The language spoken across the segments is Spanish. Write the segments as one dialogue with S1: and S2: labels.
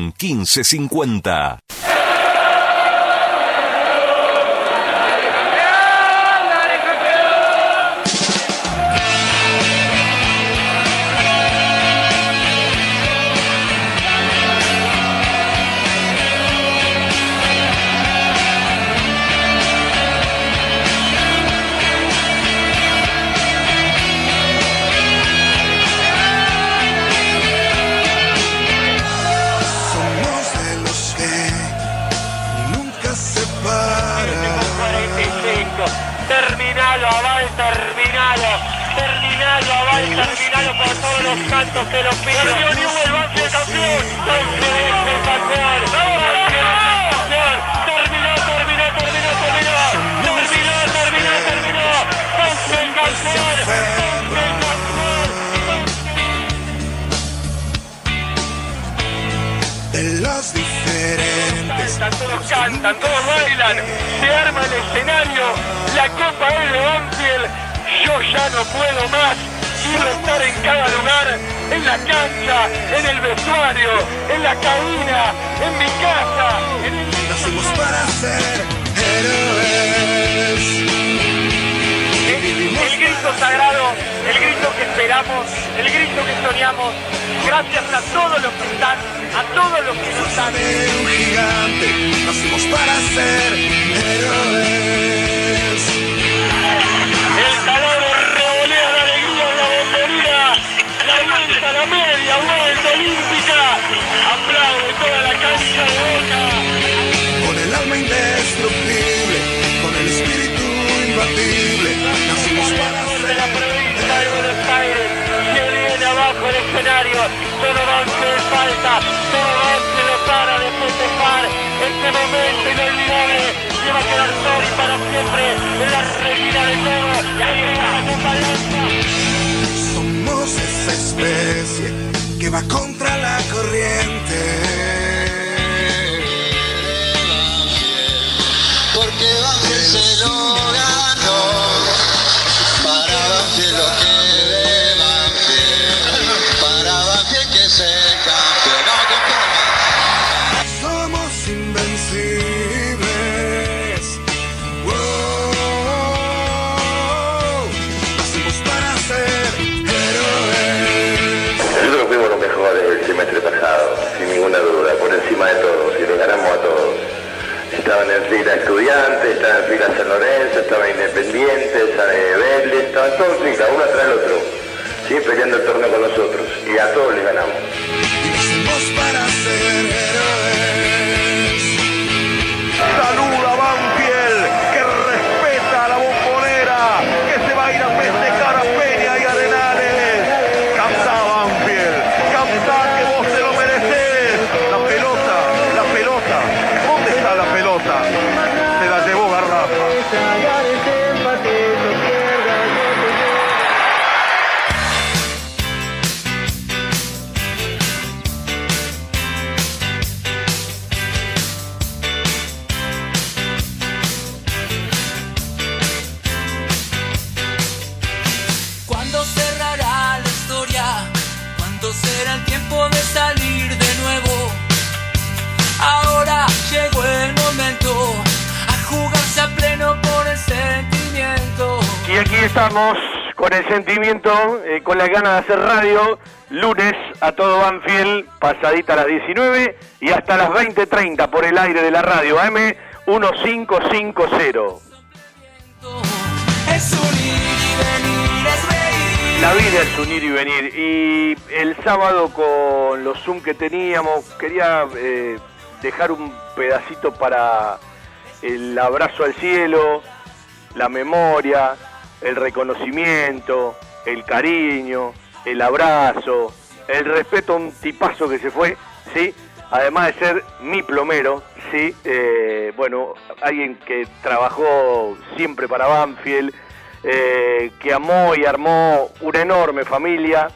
S1: Tucumán 1550.
S2: Terminado por todos los cantos que lo piden. Perdió Newell. Banfield es el campeón. Campeón. Terminó, terminó, terminó, terminó. Terminó, terminó, terminó. Banfield campeón. Banfield campeón.
S3: De los diferentes.
S2: Cantan, todos cantan, todos bailan, se arma el escenario, la copa es de Banfield, yo ya no puedo más, quiero estar en cada lugar, en la cancha, en el vestuario, en la cabina, en mi casa, en el...
S3: Nacimos para ser héroes.
S2: El grito sagrado, el grito que esperamos, el grito que soñamos, gracias a todos los que están, a todos los que no están.
S3: un gigante. Nacimos para ser héroes.
S2: El calor la media vuelta olímpica. Aplaude toda la cancha de boca.
S3: Con el alma indestructible. Con el espíritu imbatible. Nacimos para
S2: De la provincia de Buenos Aires. Se viene abajo el escenario. Todo Banfield falta. Todo Banfield no para de festejar. Este momento inolvidable. Que va a quedar Tori para siempre. En la retina de todo. Y ahí está.
S3: Somos esa especie que va contra la corriente.
S4: Porque Banfield se lo
S5: mejores del semestre pasado, sin ninguna duda, por encima de todos, y le ganamos a todos. Estaban en fila estudiantes, estaban en fila San Lorenzo, estaban independientes, Vélez, estaban todos en fila, uno tras el otro, ¿sí? peleando el torneo con nosotros, y a todos les ganamos.
S6: Pleno por el sentimiento.
S7: Y aquí estamos con el sentimiento, eh, con la ganas de hacer radio, lunes a todo Banfield, pasadita a las 19 y hasta las 20.30 por el aire de la radio AM 1550.
S6: Es unir y venir, es reír.
S7: La vida es unir y venir. Y el sábado con los Zoom que teníamos, quería eh, dejar un pedacito para el abrazo al cielo, la memoria, el reconocimiento, el cariño, el abrazo, el respeto a un tipazo que se fue, ¿sí? Además de ser mi plomero, ¿sí? Eh, bueno, alguien que trabajó siempre para Banfield, eh, que amó y armó una enorme familia.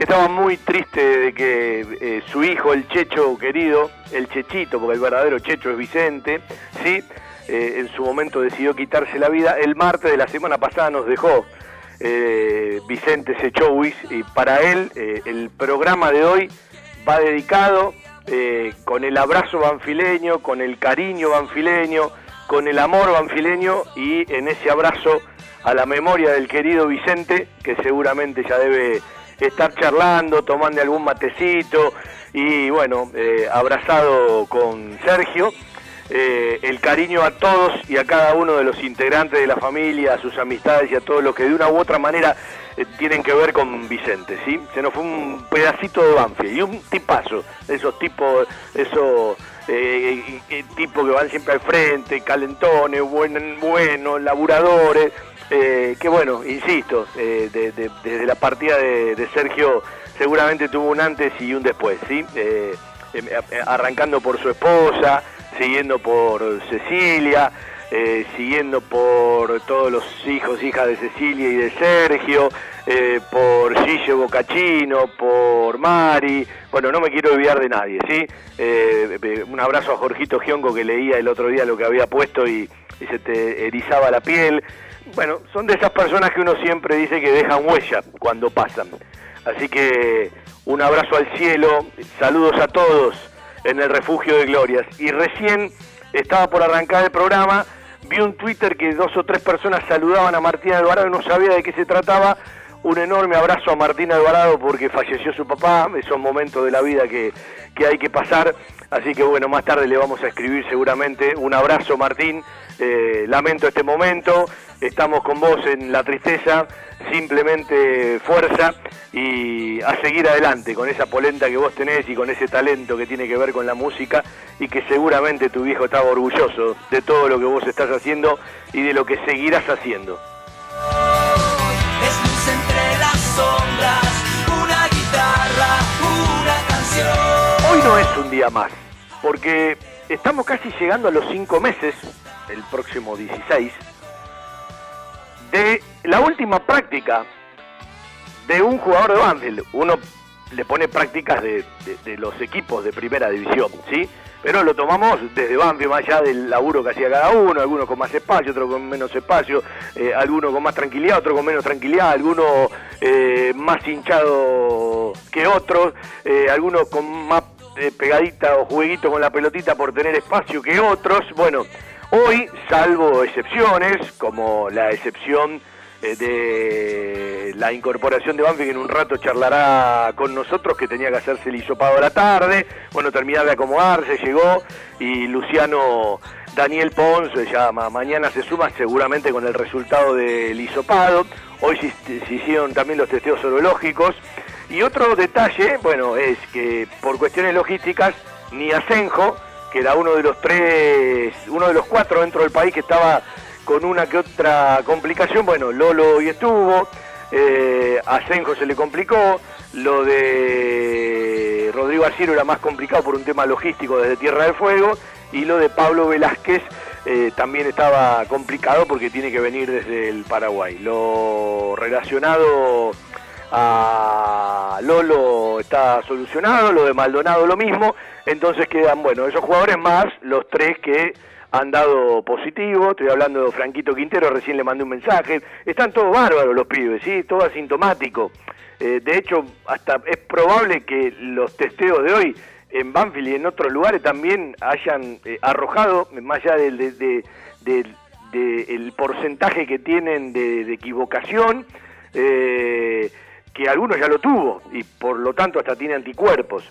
S7: Estaba muy triste de que eh, su hijo, el Checho querido, el Chechito, porque el verdadero Checho es Vicente, ¿sí? Eh, en su momento decidió quitarse la vida. El martes de la semana pasada nos dejó eh, Vicente Sechowis y para él el programa de hoy va dedicado con el abrazo banfileño, con el cariño banfileño, con el amor banfileño y en ese abrazo a la memoria del querido Vicente, que seguramente ya debe estar charlando, tomando algún matecito y bueno, eh, abrazado con Sergio. Eh, el cariño a todos y a cada uno de los integrantes de la familia, a sus amistades y a todos los que de una u otra manera eh, tienen que ver con Vicente, ¿sí? Se nos fue un pedacito de Banfield y un tipazo, esos tipos, esos eh, eh, que van siempre al frente, calentones, buen, buenos, laburadores, eh, que bueno, insisto, eh, de- de- desde la partida de, Sergio seguramente tuvo un antes y un después, ¿sí? Eh, em, eh, arrancando por su esposa, siguiendo por Cecilia, siguiendo por todos los hijos, hijas de Cecilia y de Sergio, eh, por Gillo Bocachino, por Mari, bueno, no me quiero olvidar de nadie, ¿sí? Eh, eh, un abrazo a Jorgito Gionco que leía el otro día lo que había puesto y, y se te erizaba la piel. Bueno, son de esas personas que uno siempre dice que dejan huella cuando pasan. Así que un abrazo al cielo, saludos a todos en el refugio de glorias. Y recién estaba por arrancar el programa, vi un Twitter que dos o tres personas saludaban a Martina Alvarado y no sabía de qué se trataba. Un enorme abrazo a Martina Alvarado porque falleció su papá, esos momentos de la vida que, que hay que pasar. Así que bueno, más tarde le vamos a escribir seguramente. Un abrazo Martín, Eh, lamento este momento, estamos con vos en la tristeza, simplemente fuerza y a seguir adelante con esa polenta que vos tenés y con ese talento que tiene que ver con la música y que seguramente tu viejo estaba orgulloso de todo lo que vos estás haciendo y de lo que seguirás haciendo.
S6: Sombras, una guitarra, una canción.
S7: Hoy no es un día más, porque estamos casi llegando a los cinco meses, el próximo 16, de la última práctica de un jugador de Banfield. Uno le pone prácticas de, los equipos de primera división, ¿sí? Pero lo tomamos desde Banfield, más allá del laburo que hacía cada uno, algunos con más espacio, otros con menos espacio, eh, algunos con más tranquilidad, otros con menos tranquilidad, algunos eh, más hinchado que otros, eh, algunos con más eh, pegadita o jueguito con la pelotita por tener espacio que otros. Bueno, hoy, salvo excepciones, como la excepción de la incorporación de Banfield, que en un rato charlará con nosotros, que tenía que hacerse el hisopado a la tarde, bueno, terminar de acomodarse, llegó, y Luciano Daniel Pons se llama, mañana se suma seguramente con el resultado del hisopado, hoy se, se hicieron también los testeos sorológicos, y otro detalle, bueno, es que por cuestiones logísticas, ni Asenjo, que era uno de los tres, uno de los cuatro dentro del país que estaba con una que otra complicación, bueno, Lolo hoy estuvo, eh, Asenjo se le complicó, lo de Rodrigo Arciero era más complicado por un tema logístico desde Tierra del Fuego, y lo de Pablo Velázquez eh, también estaba complicado porque tiene que venir desde el Paraguay. Lo relacionado a Lolo está solucionado, lo de Maldonado lo mismo, entonces quedan, bueno, esos jugadores más los tres que han dado positivo, estoy hablando de Franquito Quintero, recién le mandé un mensaje, están todos bárbaros los pibes, ¿sí? todo asintomático. Eh, de hecho, hasta es probable que los testeos de hoy en Banfield y en otros lugares también hayan eh, arrojado, más allá del de- de- de- el porcentaje que tienen de equivocación, eh, que algunos ya lo tuvo y por lo tanto hasta tiene anticuerpos.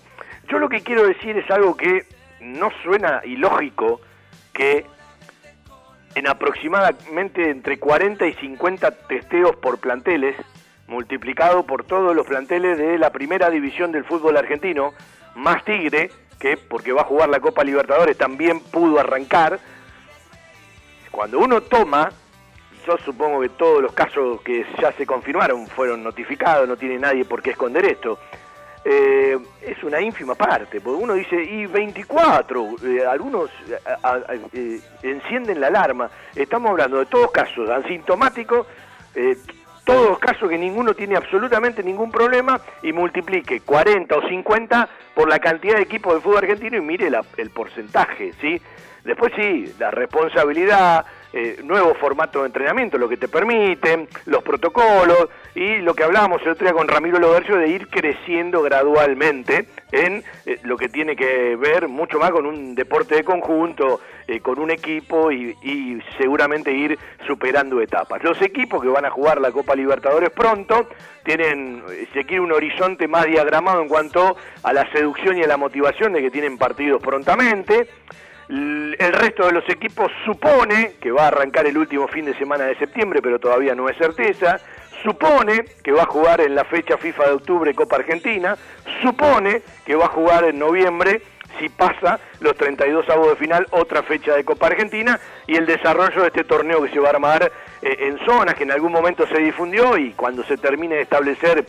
S7: Yo lo que quiero decir es algo que no suena ilógico que en aproximadamente entre 40 y 50 testeos por planteles, multiplicado por todos los planteles de la primera división del fútbol argentino, más Tigre, que porque va a jugar la Copa Libertadores también pudo arrancar, cuando uno toma, yo supongo que todos los casos que ya se confirmaron fueron notificados, no tiene nadie por qué esconder esto, eh, es una ínfima parte, porque uno dice, y 24, eh, algunos eh, encienden la alarma, estamos hablando de todos casos asintomáticos, todos casos que ninguno tiene absolutamente ningún problema y multiplique 40 o 50 por la cantidad de equipos de fútbol argentino y mire la- el porcentaje, ¿sí? Después sí, la responsabilidad, eh, nuevo formato de entrenamiento, lo que te permiten, los protocolos y lo que hablábamos el otro día con Ramiro Lobercio de ir creciendo gradualmente en eh, lo que tiene que ver mucho más con un deporte de conjunto, eh, con un equipo y, y seguramente ir superando etapas. Los equipos que van a jugar la Copa Libertadores pronto tienen, se quiere un horizonte más diagramado en cuanto a la seducción y a la motivación de que tienen partidos prontamente. El resto de los equipos supone que va a arrancar el último fin de semana de septiembre, pero todavía no es certeza. Supone que va a jugar en la fecha FIFA de octubre Copa Argentina. Supone que va a jugar en noviembre, si pasa los 32 avos de final, otra fecha de Copa Argentina. Y el desarrollo de este torneo que se va a armar eh, en zonas que en algún momento se difundió y cuando se termine de establecer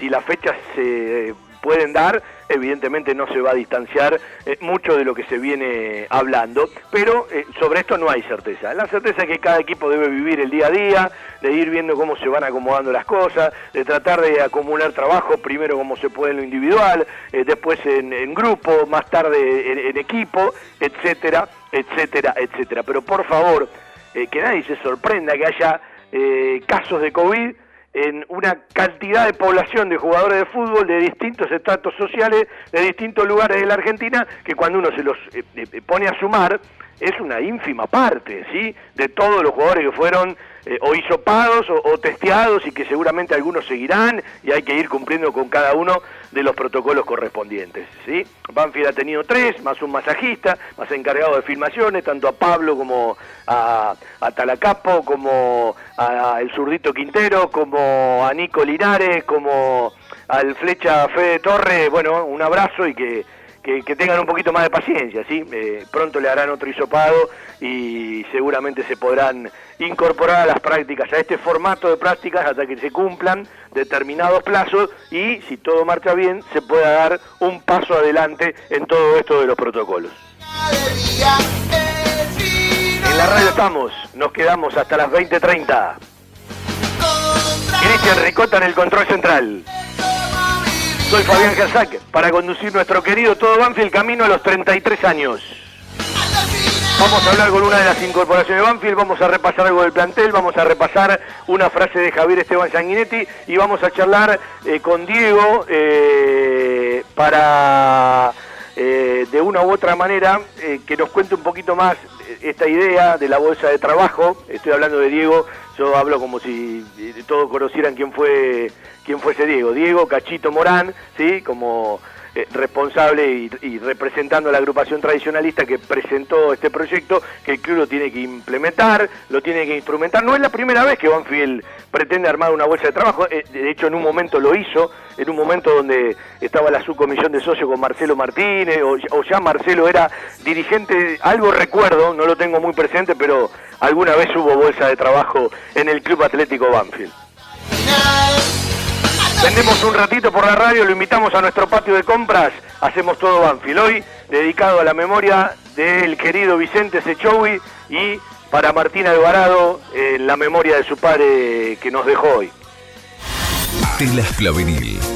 S7: si las fechas se pueden dar, evidentemente no se va a distanciar eh, mucho de lo que se viene hablando, pero eh, sobre esto no hay certeza. La certeza es que cada equipo debe vivir el día a día, de ir viendo cómo se van acomodando las cosas, de tratar de acumular trabajo, primero como se puede en lo individual, eh, después en, en grupo, más tarde en, equipo, etcétera, etcétera, etcétera. Pero por favor, que nadie se sorprenda que haya eh, casos de COVID en una cantidad de población de jugadores de fútbol de distintos estratos sociales, de distintos lugares de la Argentina, que cuando uno se los eh, eh, pone a sumar, es una ínfima parte, ¿sí? De todos los jugadores que fueron eh, o hisopados o, o testeados y que seguramente algunos seguirán y hay que ir cumpliendo con cada uno de los protocolos correspondientes, ¿sí? Banfield ha tenido tres, más un masajista, más encargado de filmaciones, tanto a Pablo como a, a Talacapo, como a el zurdito Quintero, como a Nico Linares, como al flecha Fede Torre, bueno, un abrazo y que, que, tengan un poquito más de paciencia, ¿sí? Eh, pronto le harán otro hisopado y seguramente se podrán incorporar a las prácticas, a este formato de prácticas hasta que se cumplan determinados plazos y si todo marcha bien se pueda dar un paso adelante en todo esto de los protocolos. En la radio estamos, nos quedamos hasta las 20.30. Cristian Ricota en el control central. Soy Fabián Gersac para conducir nuestro querido Todo Banfield camino a los 33 años. Vamos a hablar con una de las incorporaciones de Banfield, vamos a repasar algo del plantel, vamos a repasar una frase de Javier Esteban Sanguinetti y vamos a charlar eh, con Diego eh, para eh, de una u otra manera que nos cuente un poquito más esta idea de la bolsa de trabajo. Estoy hablando de Diego, yo hablo como si todos conocieran quién fue quién fue ese Diego. Diego Cachito Morán, sí, como eh, responsable y, y representando a la agrupación tradicionalista que presentó este proyecto, que el club lo tiene que implementar, lo tiene que instrumentar. No es la primera vez que Banfield pretende armar una bolsa de trabajo, eh, de hecho en un momento lo hizo, en un momento donde estaba la subcomisión de socios con Marcelo Martínez, o, o ya Marcelo era dirigente, algo recuerdo, no lo tengo muy presente, pero alguna vez hubo bolsa de trabajo en el Club Atlético Banfield. Vendemos un ratito por la radio, lo invitamos a nuestro patio de compras, hacemos todo Banfield. Hoy dedicado a la memoria del querido Vicente Sechowi y para Martín Alvarado en la memoria de su padre que nos dejó hoy.
S1: Telas Clavenil,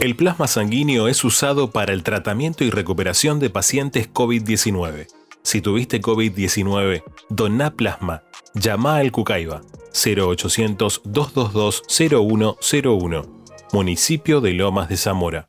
S8: El plasma sanguíneo es usado para el tratamiento y recuperación de pacientes COVID-19. Si tuviste COVID-19, doná plasma. Llama al Cucaiba 0800-222-0101. Municipio de Lomas de Zamora.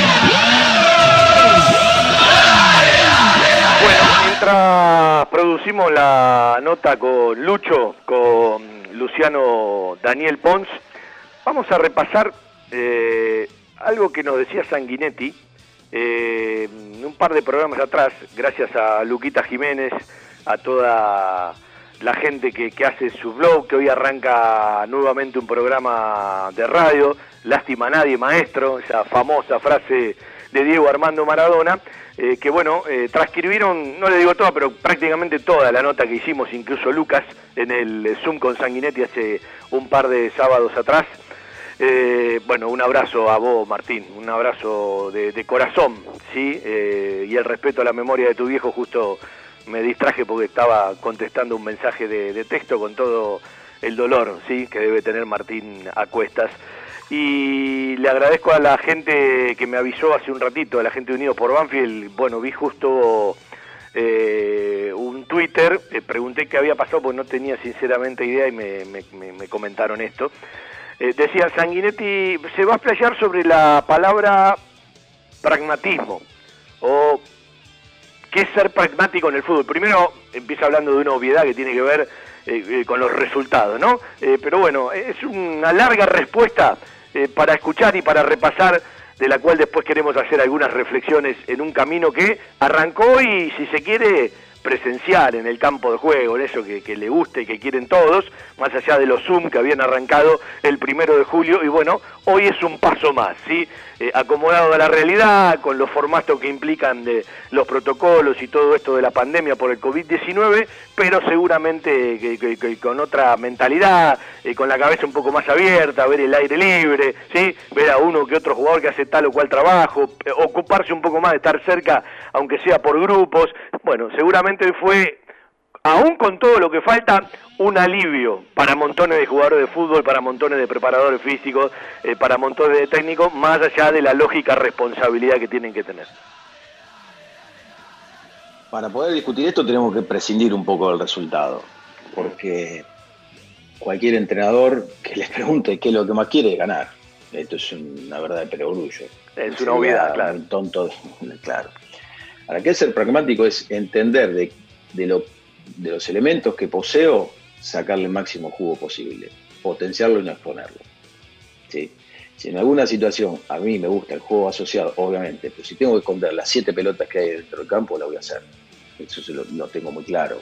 S7: mientras producimos la nota con Lucho, con Luciano Daniel Pons, vamos a repasar eh, algo que nos decía Sanguinetti eh, un par de programas atrás, gracias a Luquita Jiménez, a toda la gente que, que hace su blog, que hoy arranca nuevamente un programa de radio, Lástima Nadie Maestro, esa famosa frase de Diego Armando Maradona, eh, que bueno, eh, transcribieron, no le digo toda, pero prácticamente toda la nota que hicimos, incluso Lucas, en el Zoom con Sanguinetti hace un par de sábados atrás. Eh, bueno, un abrazo a vos, Martín, un abrazo de, de corazón, ¿sí? Y el respeto a la memoria de tu viejo, justo me distraje porque estaba contestando un mensaje de texto con todo el dolor, ¿sí? Que debe tener Martín a cuestas. Y le agradezco a la gente que me avisó hace un ratito, a la gente de Unidos por Banfield. Bueno, vi justo eh, un Twitter, eh, pregunté qué había pasado porque no tenía sinceramente idea y me, me- me- me comentaron esto. Eh, decía Sanguinetti, se va a explayar sobre la palabra pragmatismo o qué es ser pragmático en el fútbol. Primero empieza hablando de una obviedad que tiene que ver eh, eh, con los resultados, ¿no? Eh, pero bueno, es una larga respuesta eh, para escuchar y para repasar, de la cual después queremos hacer algunas reflexiones en un camino que arrancó y, si se quiere, presencial en el campo de juego, en eso que, le gusta y que quieren todos, más allá de los Zoom que habían arrancado el primero de julio, y bueno, hoy es un paso más, ¿sí? Eh, acomodado a la realidad, con los formatos que implican de los protocolos y todo esto de la pandemia por el COVID-19, pero seguramente que, con otra mentalidad, eh, con la cabeza un poco más abierta, ver el aire libre, ¿sí? ver a uno que otro jugador que hace tal o cual trabajo, eh, ocuparse un poco más de estar cerca, aunque sea por grupos. Bueno, seguramente fue aún con todo lo que falta, un alivio para montones de jugadores de fútbol, para montones de preparadores físicos, eh, para montones de técnicos, más allá de la lógica responsabilidad que tienen que tener.
S9: Para poder discutir esto tenemos que prescindir un poco del resultado, porque cualquier entrenador que les pregunte qué es lo que más quiere es ganar. Esto es una verdad de perogrullo.
S7: Es una obviedad, claro.
S9: Un tonto, claro. Ahora, que ser pragmático es entender de, de lo- de los elementos que poseo, sacarle el máximo jugo posible, potenciarlo y no exponerlo. ¿sí? Si en alguna situación a mí me gusta el juego asociado, obviamente, pero si tengo que esconder las siete pelotas que hay dentro del campo, la voy a hacer. Eso lo tengo muy claro.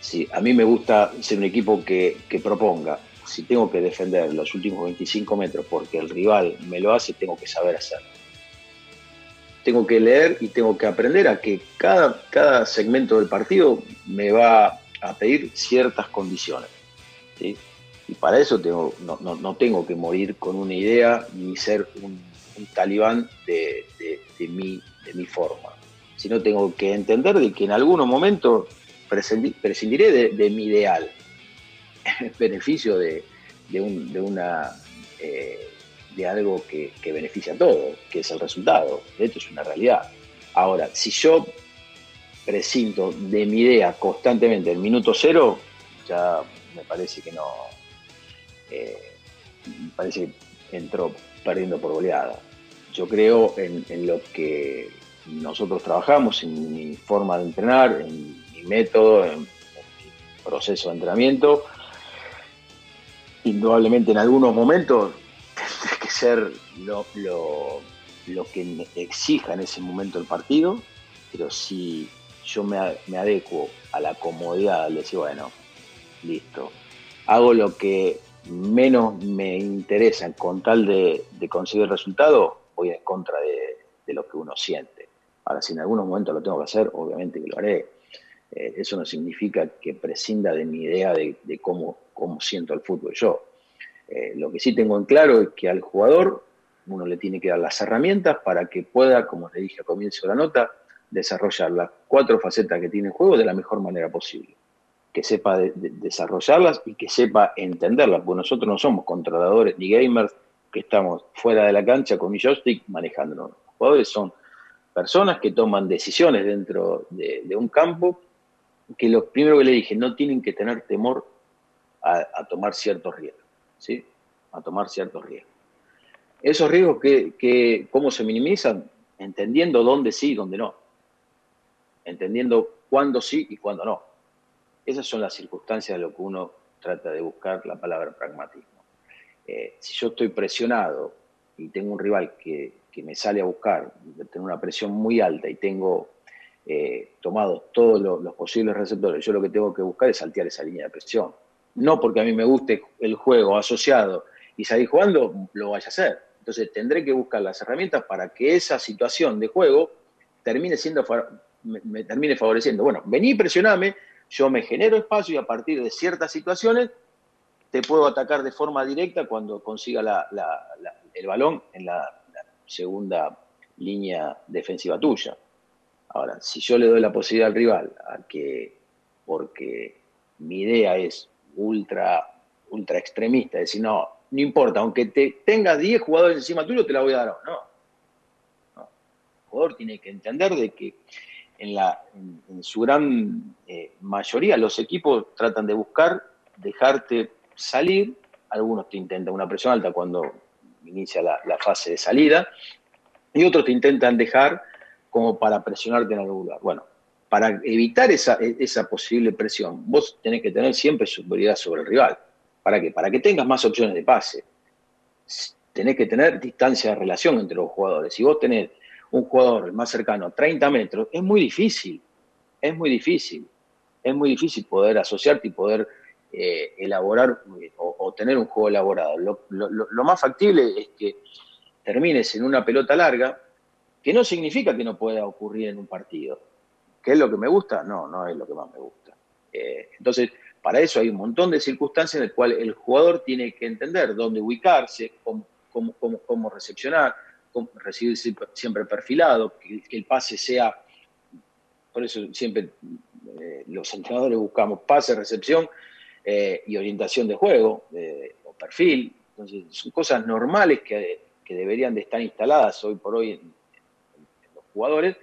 S9: Si a mí me gusta ser un equipo que, que proponga, si tengo que defender los últimos 25 metros porque el rival me lo hace, tengo que saber hacerlo. Tengo que leer y tengo que aprender a que cada, cada segmento del partido me va a pedir ciertas condiciones. Y para eso no, no- no tengo que morir con una idea ni ser un, talibán de, de- mi, de mi forma, sino tengo que entender de que en algunos momentos prescindi- prescindiré de, mi ideal, en beneficio de, de una, eh, de algo que, que beneficia a todos, que es el resultado. Esto es una realidad. Ahora, si yo prescinto de mi idea constantemente en minuto cero, ya me parece que no, eh, me parece que entró perdiendo por goleada. Yo creo en, en lo que nosotros trabajamos, en mi forma de entrenar, en mi método, en, en mi proceso de entrenamiento. Indudablemente en algunos momentos tendré que ser lo, lo- lo que me exija en ese momento el partido, pero si yo me, me adecuo a la comodidad al decir, bueno, listo, hago lo que menos me interesa con tal de, de conseguir el resultado, voy en contra de, de lo que uno siente. Ahora, si en algunos momentos lo tengo que hacer, obviamente que lo haré. Eh, eso no significa que prescinda de mi idea de, de cómo, cómo siento el fútbol yo. Eh, lo que sí tengo en claro es que al jugador uno le tiene que dar las herramientas para que pueda, como le dije al comienzo de la nota, desarrollar las cuatro facetas que tiene el juego de la mejor manera posible. que sepa de- de- desarrollarlas y que sepa entenderlas, porque nosotros no somos controladores ni gamers que estamos fuera de la cancha con un joystick manejándonos. Los jugadores son personas que toman decisiones dentro de, un campo que lo primero que le dije, no tienen que tener temor a tomar ciertos riesgos, A tomar ciertos riesgos. Esos riesgos, que, que, ¿cómo se minimizan? Entendiendo dónde sí y dónde no. Entendiendo cuándo sí y cuándo no. Esas son las circunstancias de lo que uno trata de buscar la palabra pragmatismo. Eh, si yo estoy presionado y tengo un rival que, que me sale a buscar, tengo una presión muy alta y tengo eh, tomados todos los posibles receptores, yo lo que tengo que buscar es saltear esa línea de presión. No porque a mí me guste el juego asociado y salir jugando, lo vaya a hacer. Entonces tendré que buscar las herramientas para que esa situación de juego termine siendo me, termine favoreciendo. Bueno, vení, presioname, yo me genero espacio y a partir de ciertas situaciones te puedo atacar de forma directa cuando consiga el balón en la, la segunda línea defensiva tuya. Ahora, si yo le doy la posibilidad al rival a que, porque mi idea es ultra, ultra extremista, decir, no, no importa, aunque te tengas 10 jugadores encima tuyo, te la voy a dar. No. no. El jugador tiene que entender de que en, la, en, en su gran eh, mayoría los equipos tratan de buscar dejarte salir, algunos te intentan una presión alta cuando inicia la, la fase de salida, y otros te intentan dejar como para presionarte en algún lugar. Bueno, para evitar esa, esa posible presión, vos tenés que tener siempre superioridad sobre el rival. ¿Para qué? Para que tengas más opciones de pase. Tenés que tener distancia de relación entre los jugadores. Si vos tenés un jugador más cercano a 30 metros, es muy difícil. Es muy difícil. Es muy difícil poder asociarte y poder eh, elaborar eh, o, tener un juego elaborado. Lo, más factible es que termines en una pelota larga, que no significa que no pueda ocurrir en un partido. ¿Qué es lo que me gusta? No, no es lo que más me gusta. Eh, entonces, para eso hay un montón de circunstancias en las cuales el jugador tiene que entender dónde ubicarse, cómo, cómo, cómo, cómo recepcionar, cómo recibir siempre perfilado, que, el pase sea, por eso siempre eh, los entrenadores buscamos pase, recepción eh, y orientación de juego eh, o perfil. Entonces, son cosas normales que, que, deberían de estar instaladas hoy por hoy en los jugadores,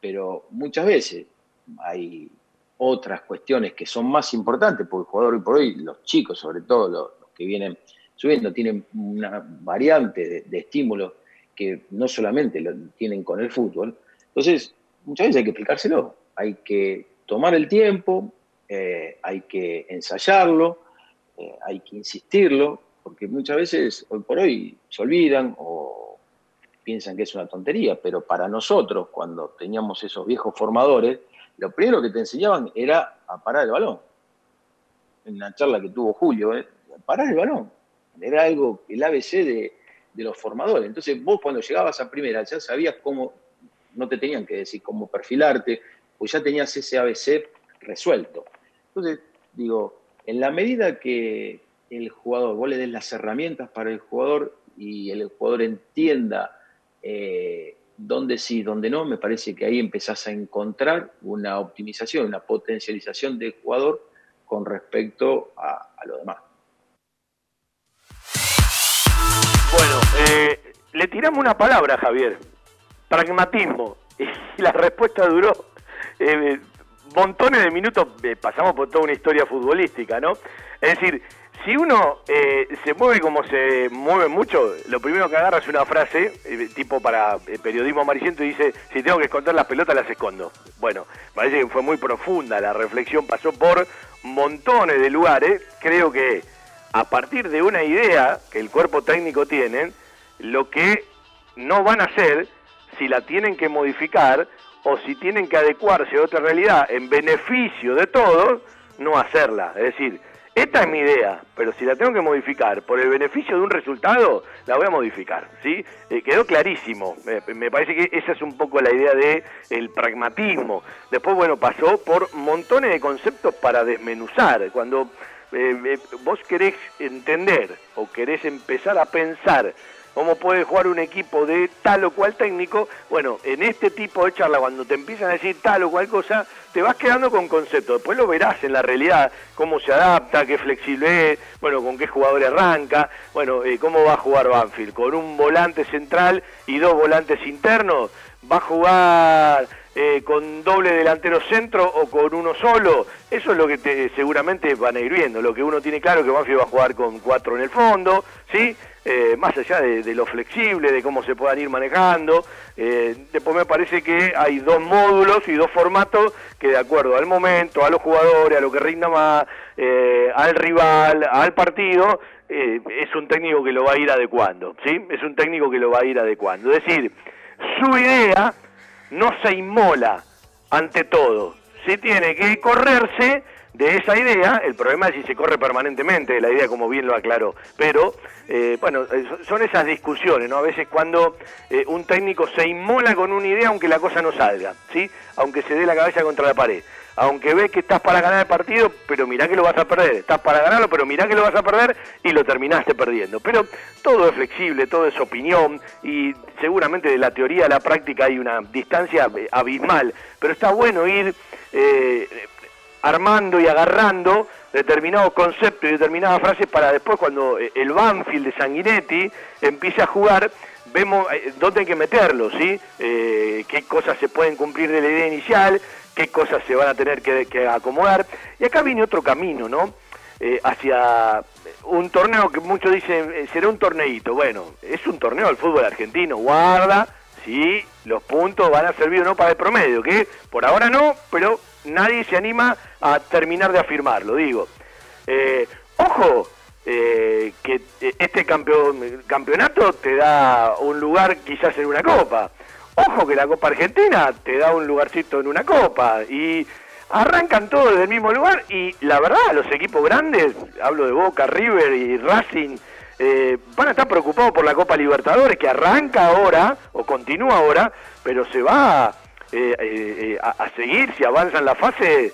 S9: pero muchas veces hay otras cuestiones que son más importantes, porque el jugador hoy por hoy, los chicos sobre todo, los, que vienen subiendo, tienen una variante de, de, estímulos que no solamente lo tienen con el fútbol. Entonces, muchas veces hay que explicárselo, hay que tomar el tiempo, eh, hay que ensayarlo, eh, hay que insistirlo, porque muchas veces hoy por hoy se olvidan o piensan que es una tontería, pero para nosotros, cuando teníamos esos viejos formadores, lo primero que te enseñaban era a parar el balón. En una charla que tuvo Julio, ¿eh? parar el balón. Era algo, el ABC de, de, los formadores. Entonces vos cuando llegabas a primera ya sabías cómo, no te tenían que decir cómo perfilarte, pues ya tenías ese ABC resuelto. Entonces, digo, en la medida que el jugador, vos le des las herramientas para el jugador y el jugador entienda eh, dónde sí, dónde no, me parece que ahí empezás a encontrar una optimización, una potencialización del jugador con respecto a, a lo demás.
S7: Bueno, eh, le tiramos una palabra, Javier. Pragmatismo. Y la respuesta duró eh, montones de minutos. Eh, pasamos por toda una historia futbolística, ¿no? Es decir, si uno eh, se mueve como se mueve mucho, lo primero que agarra es una frase, eh, tipo para eh, periodismo amarillento, y dice, si tengo que esconder las pelotas, las escondo. Bueno, parece que fue muy profunda la reflexión, pasó por montones de lugares. Creo que a partir de una idea que el cuerpo técnico tiene, lo que no van a hacer, si la tienen que modificar o si tienen que adecuarse a otra realidad en beneficio de todos, no hacerla. Es decir, esta es mi idea, pero si la tengo que modificar por el beneficio de un resultado, la voy a modificar, ¿sí? Eh, quedó clarísimo. Me, parece que esa es un poco la idea de pragmatismo. Después, bueno, pasó por montones de conceptos para desmenuzar. Cuando eh, eh, vos querés entender o querés empezar a pensar cómo puede jugar un equipo de tal o cual técnico. Bueno, en este tipo de charla, cuando te empiezan a decir tal o cual cosa, te vas quedando con conceptos. Después lo verás en la realidad, cómo se adapta, qué flexible es, bueno, con qué jugador arranca, bueno, eh, cómo va a jugar Banfield, con un volante central y dos volantes internos, va a jugar eh, con doble delantero centro o con uno solo, eso es lo que te, seguramente van a ir viendo. Lo que uno tiene claro es que Banfield va a jugar con cuatro en el fondo, ¿sí? Eh, más allá de, lo flexible, de cómo se puedan ir manejando. Eh, después me parece que hay dos módulos y dos formatos que de acuerdo al momento, a los jugadores, a lo que rinda más, al rival, al partido, es un técnico que lo va a ir adecuando, ¿sí? Es un técnico que lo va a ir adecuando. Es decir, su idea no se inmola ante todo, se tiene que correrse de esa idea, el problema es si se corre permanentemente la idea, como bien lo aclaró, pero eh, bueno, eh, son esas discusiones, ¿no? A veces cuando eh, un técnico se inmola con una idea aunque la cosa no salga, ¿sí? Aunque se dé la cabeza contra la pared aunque ves que estás para ganar el partido, pero mirá que lo vas a perder, estás para ganarlo, pero mirá que lo vas a perder y lo terminaste perdiendo. Pero todo es flexible, todo es opinión y seguramente de la teoría a la práctica hay una distancia eh, abismal, pero está bueno ir eh, armando y agarrando determinados conceptos y determinadas frases para después cuando eh, el Banfield de Sanguinetti empiece a jugar vemos dónde hay que meterlo, ¿sí? qué cosas se pueden cumplir de la idea inicial, qué cosas se van a tener que, acomodar. Y acá viene otro camino, ¿no? Eh, hacia un torneo que muchos dicen eh, será un torneito. Bueno, es un torneo al fútbol argentino. Guarda si los puntos van a servir o no para el promedio, que por ahora no, pero nadie se anima a terminar de afirmarlo, digo. Eh, ojo, que este campeonato te da un lugar quizás en una copa. Ojo que la Copa Argentina te da un lugarcito en una copa y arrancan todos desde el mismo lugar y la verdad los equipos grandes, hablo de Boca, River y Racing, eh, van a estar preocupados por la Copa Libertadores que arranca ahora o continúa ahora, pero se va eh, eh, a, a, seguir si avanzan la fase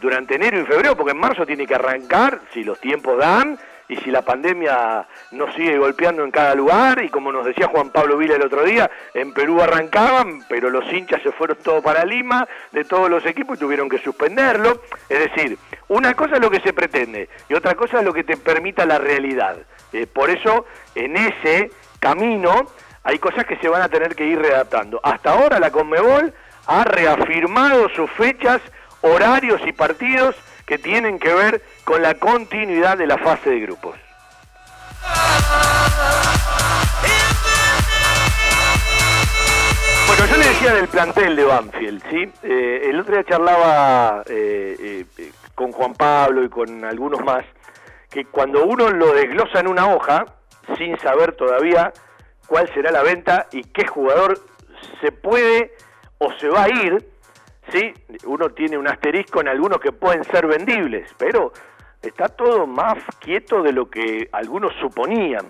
S7: durante enero y febrero, porque en marzo tiene que arrancar, si los tiempos dan, y si la pandemia nos sigue golpeando en cada lugar, y como nos decía Juan Pablo Vila el otro día, en Perú arrancaban, pero los hinchas se fueron todos para Lima, de todos los equipos, y tuvieron que suspenderlo. Es decir, una cosa es lo que se pretende, y otra cosa es lo que te permita la realidad. Eh, por eso, en ese camino, hay cosas que se van a tener que ir readaptando. Hasta ahora la Conmebol ha reafirmado sus fechas, horarios y partidos que tienen que ver con la continuidad de la fase de grupos. Bueno, yo le decía del plantel de Banfield, ¿sí? Eh, el otro día charlaba eh, eh, con Juan Pablo y con algunos más, que cuando uno lo desglosa en una hoja, sin saber todavía cuál será la venta y qué jugador se puede o se va a ir, ¿sí? Uno tiene un asterisco en algunos que pueden ser vendibles, pero está todo más quieto de lo que algunos suponían.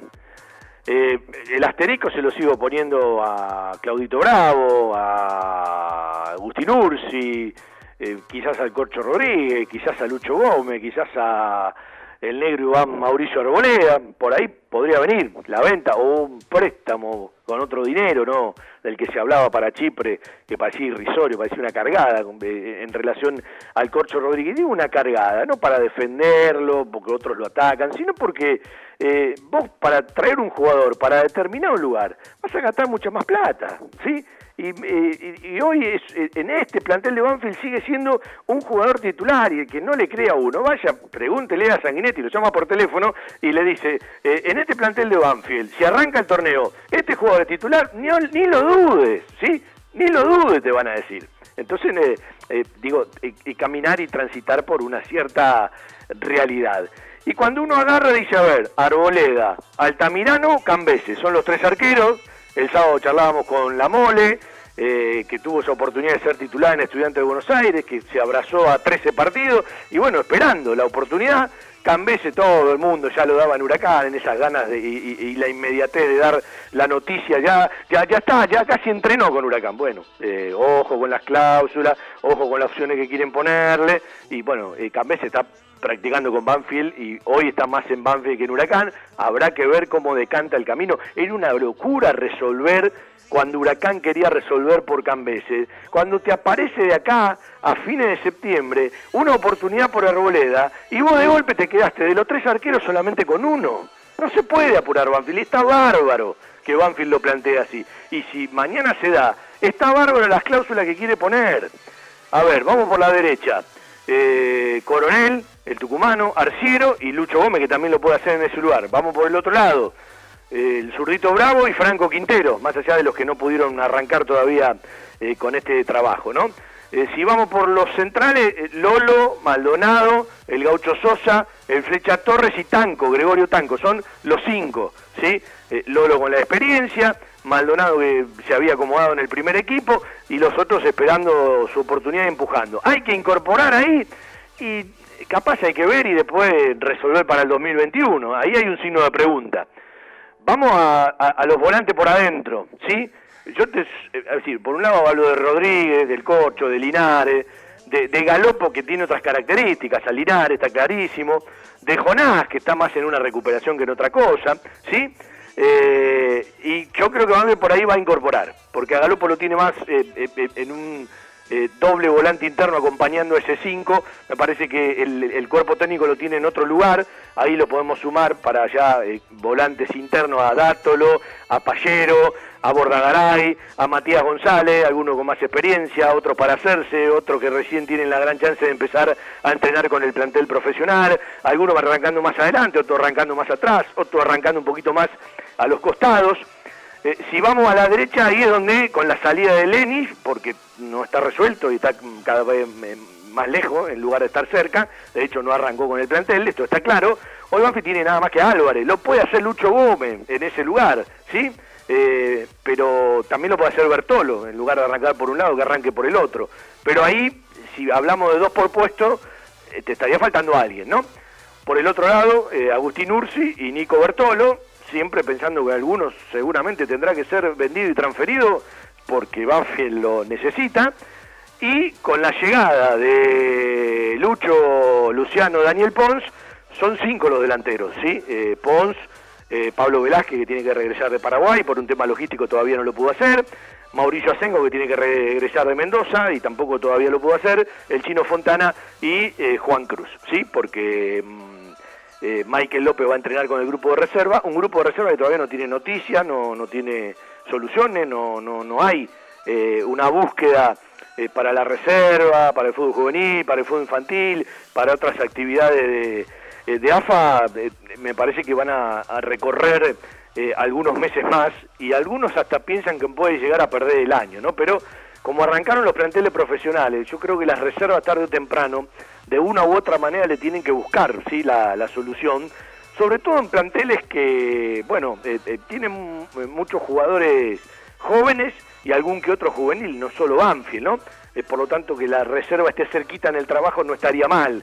S7: Eh, el asterisco se lo sigo poniendo a Claudito Bravo, a Agustín Ursi, eh, quizás al Corcho Rodríguez, quizás a Lucho Gómez, quizás a el negro Iván Mauricio Arboleda, por ahí podría venir la venta o un préstamo con otro dinero, ¿no? Del que se hablaba para Chipre, que parecía irrisorio, parecía una cargada eh, en relación al Corcho Rodríguez. Digo una cargada, no para defenderlo, porque otros lo atacan, sino porque eh, vos para traer un jugador, para determinar un lugar, vas a gastar mucha más plata, ¿sí? Y, hoy es, eh, en este plantel de Banfield sigue siendo un jugador titular y el que no le crea uno, vaya, pregúntele a Sanguinetti, lo llama por teléfono y le dice, eh, en este plantel de Banfield, si arranca el torneo, este jugador titular, ni, ni lo dudes, ¿sí? Ni lo dudes, te van a decir. Entonces, eh, digo, y caminar y transitar por una cierta realidad. Y cuando uno agarra, dice, a ver, Arboleda, Altamirano, Cambese, son los tres arqueros, el sábado charlábamos con La Mole, eh, que tuvo esa oportunidad de ser titular en Estudiantes de Buenos Aires, que se abrazó a 13 partidos, y bueno, esperando la oportunidad, Cambese todo el mundo ya lo daba en Huracán, en esas ganas de, y, la inmediatez de dar la noticia, ya, ya, ya está, ya casi entrenó con Huracán. Bueno, eh, ojo con las cláusulas, ojo con las opciones que quieren ponerle, y bueno, eh, Cambese está practicando con Banfield y hoy está más en Banfield que en Huracán. Habrá que ver cómo decanta el camino. Era una locura resolver cuando Huracán quería resolver por Cambeses. Cuando te aparece de acá a fines de septiembre una oportunidad por Arboleda y vos de golpe te quedaste de los tres arqueros solamente con uno. No se puede apurar Banfield, está bárbaro que Banfield lo plantee así. Y si mañana se da, está bárbaro las cláusulas que quiere poner. A ver, vamos por la derecha. Eh, Coronel, el tucumano, Arciero y Lucho Gómez, que también lo puede hacer en ese lugar. Vamos por el otro lado. Eh, el zurdito Bravo y Franco Quintero, más allá de los que no pudieron arrancar todavía eh, con este trabajo, ¿no? si vamos por los centrales, Lolo, Maldonado, el Gaucho Sosa, el Flecha Torres y Tanco, Gregorio Tanco, son los cinco, ¿sí? Lolo con la experiencia, Maldonado que se había acomodado en el primer equipo y los otros esperando su oportunidad y empujando. Hay que incorporar ahí y capaz hay que ver y después resolver para el 2021. Ahí hay un signo de pregunta. Vamos a, los volantes por adentro, ¿sí? Yo te, es decir, por un lado hablo de Rodríguez, del Corcho, de Linares, de, Galopo que tiene otras características, a Linares está clarísimo, de Jonás que está más en una recuperación que en otra cosa, ¿sí? Eh, y yo creo que por ahí va a incorporar, porque a Galopo lo tiene más eh, eh, en un doble volante interno acompañando ese 5. Me parece que el, cuerpo técnico lo tiene en otro lugar. Ahí lo podemos sumar para allá volantes internos a Dátolo, a Pallero, a Bordagaray, a Matías González, algunos con más experiencia, otros para hacerse, otros que recién tienen la gran chance de empezar a entrenar con el plantel profesional, algunos arrancando más adelante, otros arrancando más atrás, otros arrancando un poquito más a los costados. Eh, si vamos a la derecha, ahí es donde, con la salida de Lenis, porque no está resuelto y está cada vez eh, más lejos, en lugar de estar cerca, de hecho no arrancó con el plantel, esto está claro, hoy Banfi tiene nada más que Álvarez, lo puede hacer Lucho Gómez en ese lugar, ¿sí? Eh, pero también lo puede hacer Bertolo, en lugar de arrancar por un lado, que arranque por el otro. Pero ahí, si hablamos de dos por puesto, te estaría faltando alguien, ¿no? Por el otro lado, Agustín Ursi y Nico Bertolo, siempre pensando que algunos seguramente tendrá que ser vendido y transferido porque Banfield lo necesita. Y con la llegada de Lucho, Luciano, Daniel Pons, son cinco los delanteros, ¿sí? Eh, Pons, eh, Pablo Velázquez, que tiene que regresar de Paraguay, por un tema logístico todavía no lo pudo hacer. Mauricio Asengo, que tiene que regresar de Mendoza y tampoco todavía lo pudo hacer. El chino Fontana y eh, Juan Cruz, ¿sí? Porque mm, eh, Michael López va a entrenar con el grupo de reserva, un grupo de reserva que todavía no tiene noticias, no, no tiene soluciones, no, no, no hay eh, una búsqueda eh, para la reserva, para el fútbol juvenil, para el fútbol infantil, para otras actividades de, de AFA, me parece que van a, a recorrer algunos meses más y algunos hasta piensan que puede llegar a perder el año, ¿no? Pero como arrancaron los planteles profesionales, yo creo que las reservas tarde o temprano de una u otra manera le tienen que buscar ¿sí? la, solución, sobre todo en planteles que, bueno, eh, eh, tienen muchos jugadores jóvenes y algún que otro juvenil, no solo Banfield, ¿no? Eh, por lo tanto, que la reserva esté cerquita en el trabajo no estaría mal.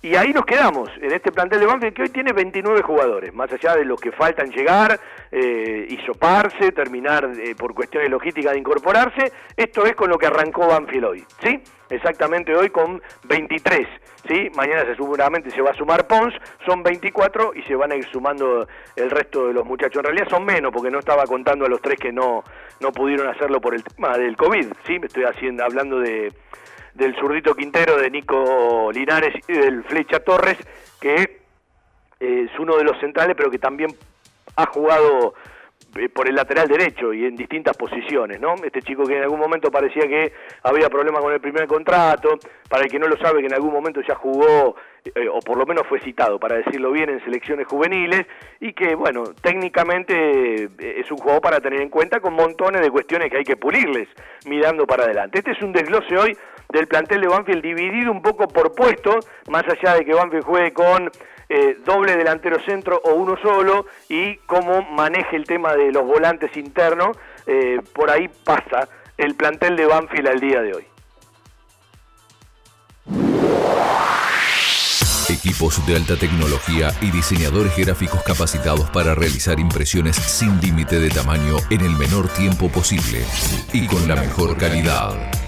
S7: Y ahí nos quedamos, en este plantel de Banfield que hoy tiene 29 jugadores, más allá de los que faltan llegar, eh, soparse, terminar por cuestiones logísticas de incorporarse, esto es con lo que arrancó Banfield hoy, ¿sí? Exactamente hoy con 23. ¿sí? Mañana seguramente se va a sumar Pons, son 24 y se van a ir sumando el resto de los muchachos. En realidad son menos porque no estaba contando a los tres que no, no pudieron hacerlo por el tema del COVID, ¿sí? Estoy haciendo, hablando de del zurdito Quintero, de Nico Linares y del Flecha Torres, que es uno de los centrales, pero que también ha jugado eh, por el lateral derecho y en distintas posiciones, ¿no? Este chico que en algún momento parecía que había problemas con el primer contrato, para el que no lo sabe que en algún momento ya jugó eh, o por lo menos fue citado, para decirlo bien, en selecciones juveniles y que, bueno, técnicamente eh, es un juego para tener en cuenta con montones de cuestiones que hay que pulirles mirando para adelante. Este es un desglose hoy del plantel de Banfield dividido un poco por puesto, más allá de que Banfield juegue con eh, doble delantero centro o uno solo y cómo maneje el tema de los volantes internos, eh, por ahí pasa el plantel de Banfield al día de hoy.
S1: Equipos de alta tecnología y diseñadores gráficos capacitados para realizar impresiones sin límite de tamaño en el menor tiempo posible y con la mejor calidad.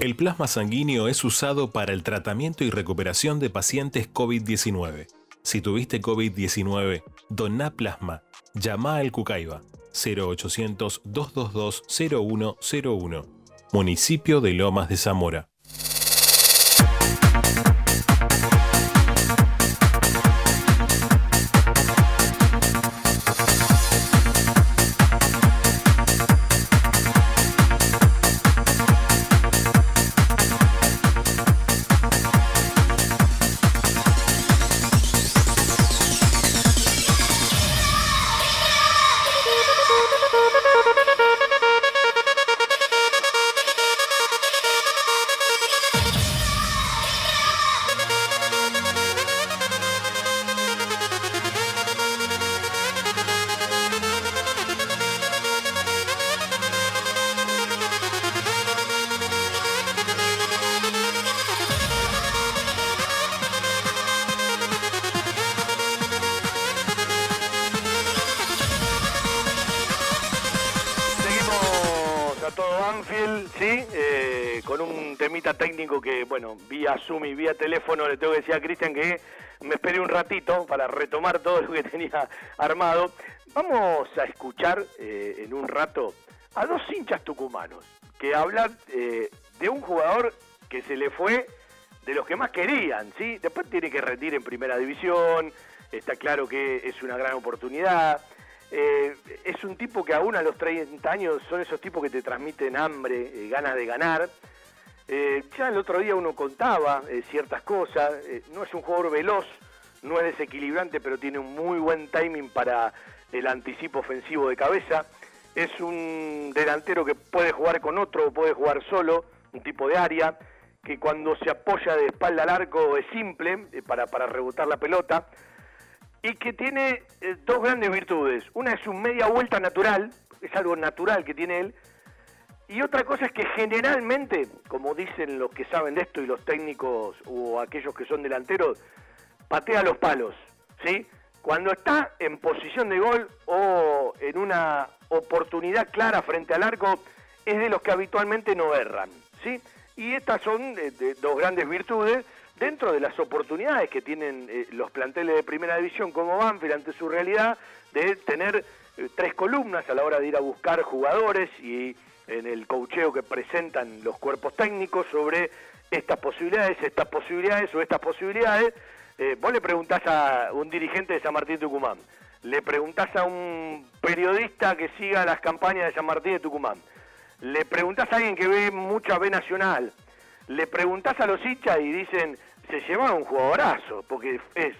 S8: El plasma sanguíneo es usado para el tratamiento y recuperación de pacientes COVID-19. Si tuviste COVID-19, doná plasma. Llama al Cucaiba 0800 222 0101. Municipio de Lomas de Zamora.
S7: Teléfono le tengo que decir a Cristian que me espere un ratito para retomar todo lo que tenía armado. Vamos a escuchar eh, en un rato a dos hinchas tucumanos que hablan eh, de un jugador que se le fue de los que más querían, ¿sí? Después tiene que rendir en primera división, está claro que es una gran oportunidad. Eh, es un tipo que aún a los 30 años son esos tipos que te transmiten hambre, ganas de ganar. Eh, ya el otro día uno contaba eh, ciertas cosas, eh, no es un jugador veloz, no es desequilibrante, pero tiene un muy buen timing para el anticipo ofensivo de cabeza. Es un delantero que puede jugar con otro o puede jugar solo, un tipo de área, que cuando se apoya de espalda al arco es simple eh, para, para rebotar la pelota y que tiene dos grandes virtudes. Una es un media vuelta natural, es algo natural que tiene él, y otra cosa es que generalmente, como dicen los que saben de esto y los técnicos o aquellos que son delanteros, patea los palos, ¿sí? Cuando está en posición de gol o en una oportunidad clara frente al arco, es de los que habitualmente no erran, ¿sí? Y estas son de dos grandes virtudes dentro de las oportunidades que tienen eh, los planteles de primera división como Banfield ante su realidad de tener eh, tres columnas a la hora de ir a buscar jugadores y en el cocheo que presentan los cuerpos técnicos sobre estas posibilidades, estas posibilidades o estas posibilidades. Eh, vos le preguntás a un dirigente de San Martín de Tucumán, le preguntás a un periodista que siga las campañas de San Martín de Tucumán, le preguntás a alguien que ve mucha B Nacional, le preguntás a los hinchas y dicen, se lleva un jugadorazo, porque es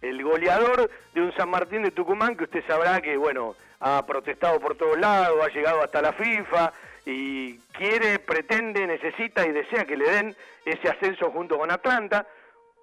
S7: el goleador de un San Martín de Tucumán que usted sabrá que, bueno, ha protestado por todos lados, ha llegado hasta la FIFA y quiere, pretende, necesita y desea que le den ese ascenso junto con Atlanta.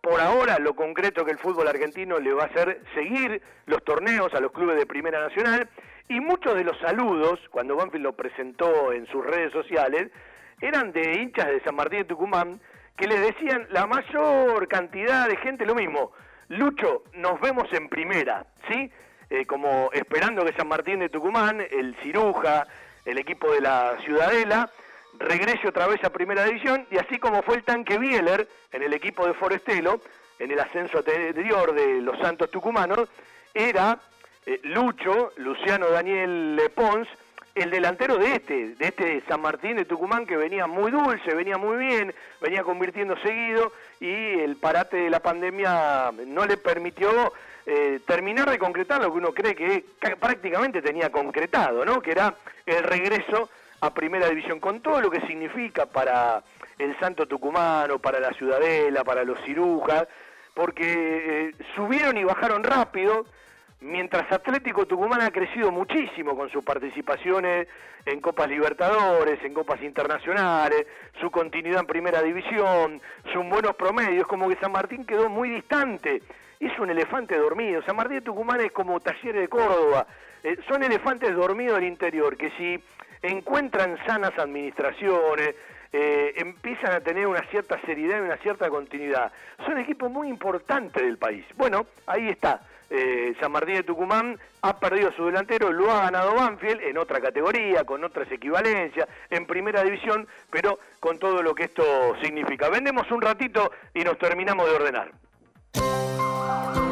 S7: Por ahora, lo concreto que el fútbol argentino le va a hacer seguir los torneos a los clubes de Primera Nacional y muchos de los saludos, cuando Banfield lo presentó en sus redes sociales, eran de hinchas de San Martín de Tucumán que les decían la mayor cantidad de gente lo mismo. Lucho, nos vemos en primera, ¿sí? Eh, como esperando que San Martín de Tucumán, el Ciruja, el equipo de la Ciudadela, regrese otra vez a primera división y así como fue el tanque Bieler en el equipo de Forestelo, en el ascenso anterior de los Santos Tucumanos, era eh, Lucho, Luciano Daniel Pons, el delantero de este, de este San Martín de Tucumán que venía muy dulce, venía muy bien, venía convirtiendo seguido y el parate de la pandemia no le permitió eh, terminar de concretar lo que uno cree que prácticamente tenía concretado, ¿no? Que era el regreso a Primera División, con todo lo que significa para el Santo Tucumano, para la Ciudadela, para los cirujas, porque eh, subieron y bajaron rápido, mientras Atlético Tucumán ha crecido muchísimo con sus participaciones en Copas Libertadores, en Copas Internacionales, su continuidad en Primera División, sus buenos promedios, como que San Martín quedó muy distante. Es un elefante dormido. San Martín de Tucumán es como Talleres de Córdoba. Eh, son elefantes dormidos del interior que si encuentran sanas administraciones, eh, empiezan a tener una cierta seriedad y una cierta continuidad. Son equipos muy importantes del país. Bueno, ahí está. Eh, San Martín de Tucumán ha perdido su delantero, lo ha ganado Banfield en otra categoría, con otras equivalencias, en primera división, pero con todo lo que esto significa. Vendemos un ratito y nos terminamos de ordenar.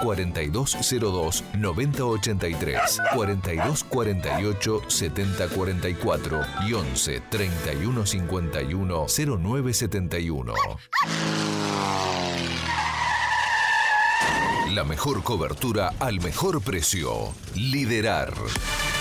S1: 4202-9083, 4248-7044 y 11 3151 0971. La mejor cobertura al mejor precio. Liderar.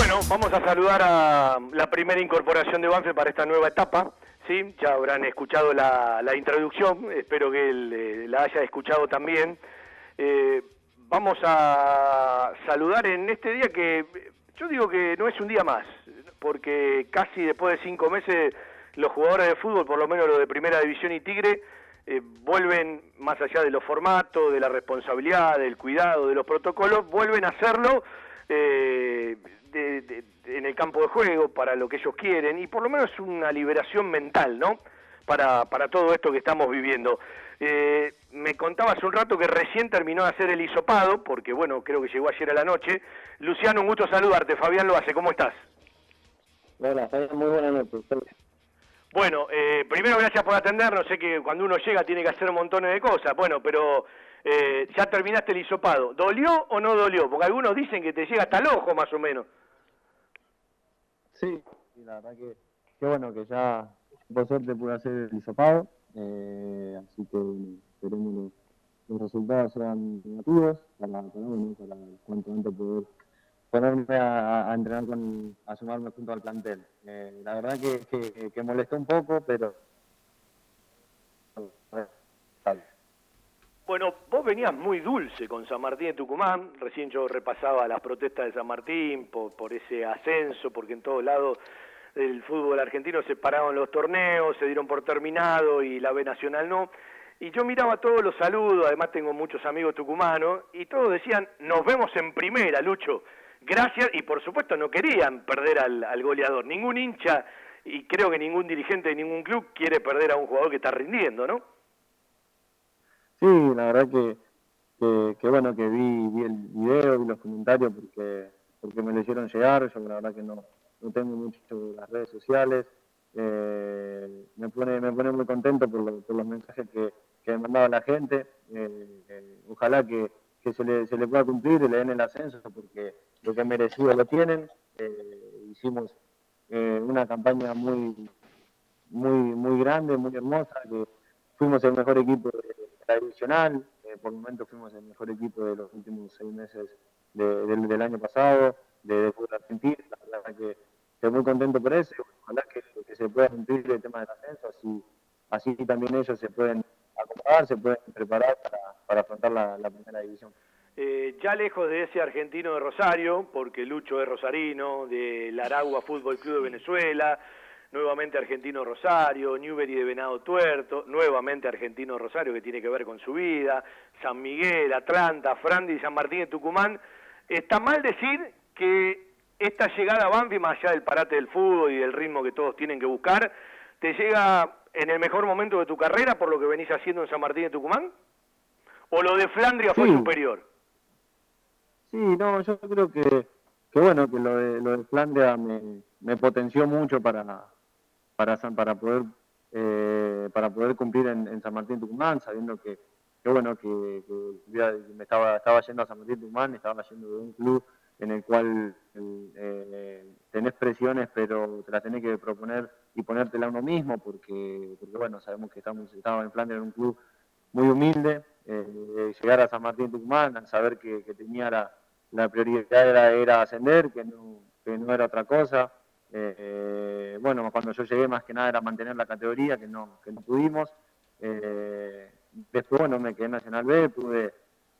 S7: Bueno, vamos a saludar a la primera incorporación de Banfield para esta nueva etapa. ¿sí? Ya habrán escuchado la, la introducción, espero que eh, la haya escuchado también. Eh, vamos a saludar en este día que yo digo que no es un día más, porque casi después de cinco meses los jugadores de fútbol, por lo menos los de Primera División y Tigre, eh, vuelven, más allá de los formatos, de la responsabilidad, del cuidado, de los protocolos, vuelven a hacerlo eh, de- en el campo de juego para lo que ellos quieren y por lo menos una liberación mental, ¿no? Para, para todo esto que estamos viviendo. Eh, me contaba hace un rato que recién terminó de hacer el hisopado, porque bueno, creo que llegó ayer a la noche. Luciano, un gusto saludarte. Fabián lo hace, ¿cómo estás?
S10: Hola, muy buenas noches.
S7: Bueno, eh, primero gracias por atendernos. Sé que cuando uno llega tiene que hacer montones de cosas. Bueno, pero Eh, ya terminaste el hisopado. ¿Dolió o no dolió? Porque algunos dicen que te llega hasta el ojo más o menos.
S10: Sí, la verdad que, que bueno, que ya por suerte pude hacer el hisopado, eh, así que esperemos los, los resultados sean negativos para, para, bueno, para antes poder ponerme a, a entrenar con, a sumarme junto al plantel. Eh, la verdad que, que, que molestó un poco, pero
S7: Bueno, vos venías muy dulce con San Martín de Tucumán, recién yo repasaba las protestas de San Martín por, por ese ascenso, porque en todos lados del fútbol argentino se pararon los torneos, se dieron por terminado y la B Nacional no. Y yo miraba todos los saludos, además tengo muchos amigos tucumanos, y todos decían, nos vemos en primera, Lucho. Gracias, y por supuesto no querían perder al, al goleador. Ningún hincha, y creo que ningún dirigente de ningún club quiere perder a un jugador que está rindiendo, ¿no?
S10: Sí, la verdad que, que, que bueno, que vi, vi el video, vi los comentarios porque, porque me lo hicieron llegar, yo la verdad que no, no tengo mucho las redes sociales, eh, me, pone, me pone muy contento por, lo- por los mensajes que, que me mandaba la gente, eh, eh, ojalá que, que se, le, se le pueda cumplir y le den el ascenso porque lo que merecido lo tienen, Eh, hicimos una campaña muy, muy, muy grande, muy hermosa, que fuimos el mejor equipo de la divisional, eh, por momentos fuimos el mejor equipo de los últimos seis meses de- del, del año pasado, de, fútbol argentino, la verdad que estoy muy contento por eso, ojalá que, que se pueda cumplir el tema del ascenso, así, así también ellos se pueden acomodar, se pueden preparar para, para afrontar la, primera división.
S7: Eh, ya lejos de ese argentino de Rosario, porque Lucho es rosarino, de Aragua Fútbol Club de Venezuela, nuevamente argentino Rosario, Newbery de Venado Tuerto, nuevamente argentino Rosario que tiene que ver con su vida, San Miguel, Atlanta, Frandi y San Martín de Tucumán. Está mal decir que esta llegada a Banfield, más allá del parate del fútbol y del ritmo que todos tienen que buscar, te llega en el mejor momento de tu carrera por lo que venís haciendo en San Martín de Tucumán? ¿O lo de Flandria fue superior?
S10: Sí, no, yo creo que, que bueno, que lo de, lo de Flandria me, me potenció mucho para, para, para poder eh, para poder cumplir en, San Martín Tucumán, sabiendo que, que bueno, que, me estaba, estaba yendo a San Martín Tucumán, estaba yendo de un club en el cual eh, tenés presiones, pero te las tenés que proponer y ponértela uno mismo, porque, porque bueno, sabemos que estamos, estaba en Flandria en un club muy humilde, eh, llegar a San Martín Tucumán, saber que, que tenía la, la prioridad era, era ascender, que no, que no era otra cosa. Eh, bueno, cuando yo llegué más que nada era mantener la categoría, que no, que no pudimos. Eh, después, bueno, me quedé en Nacional B, pude,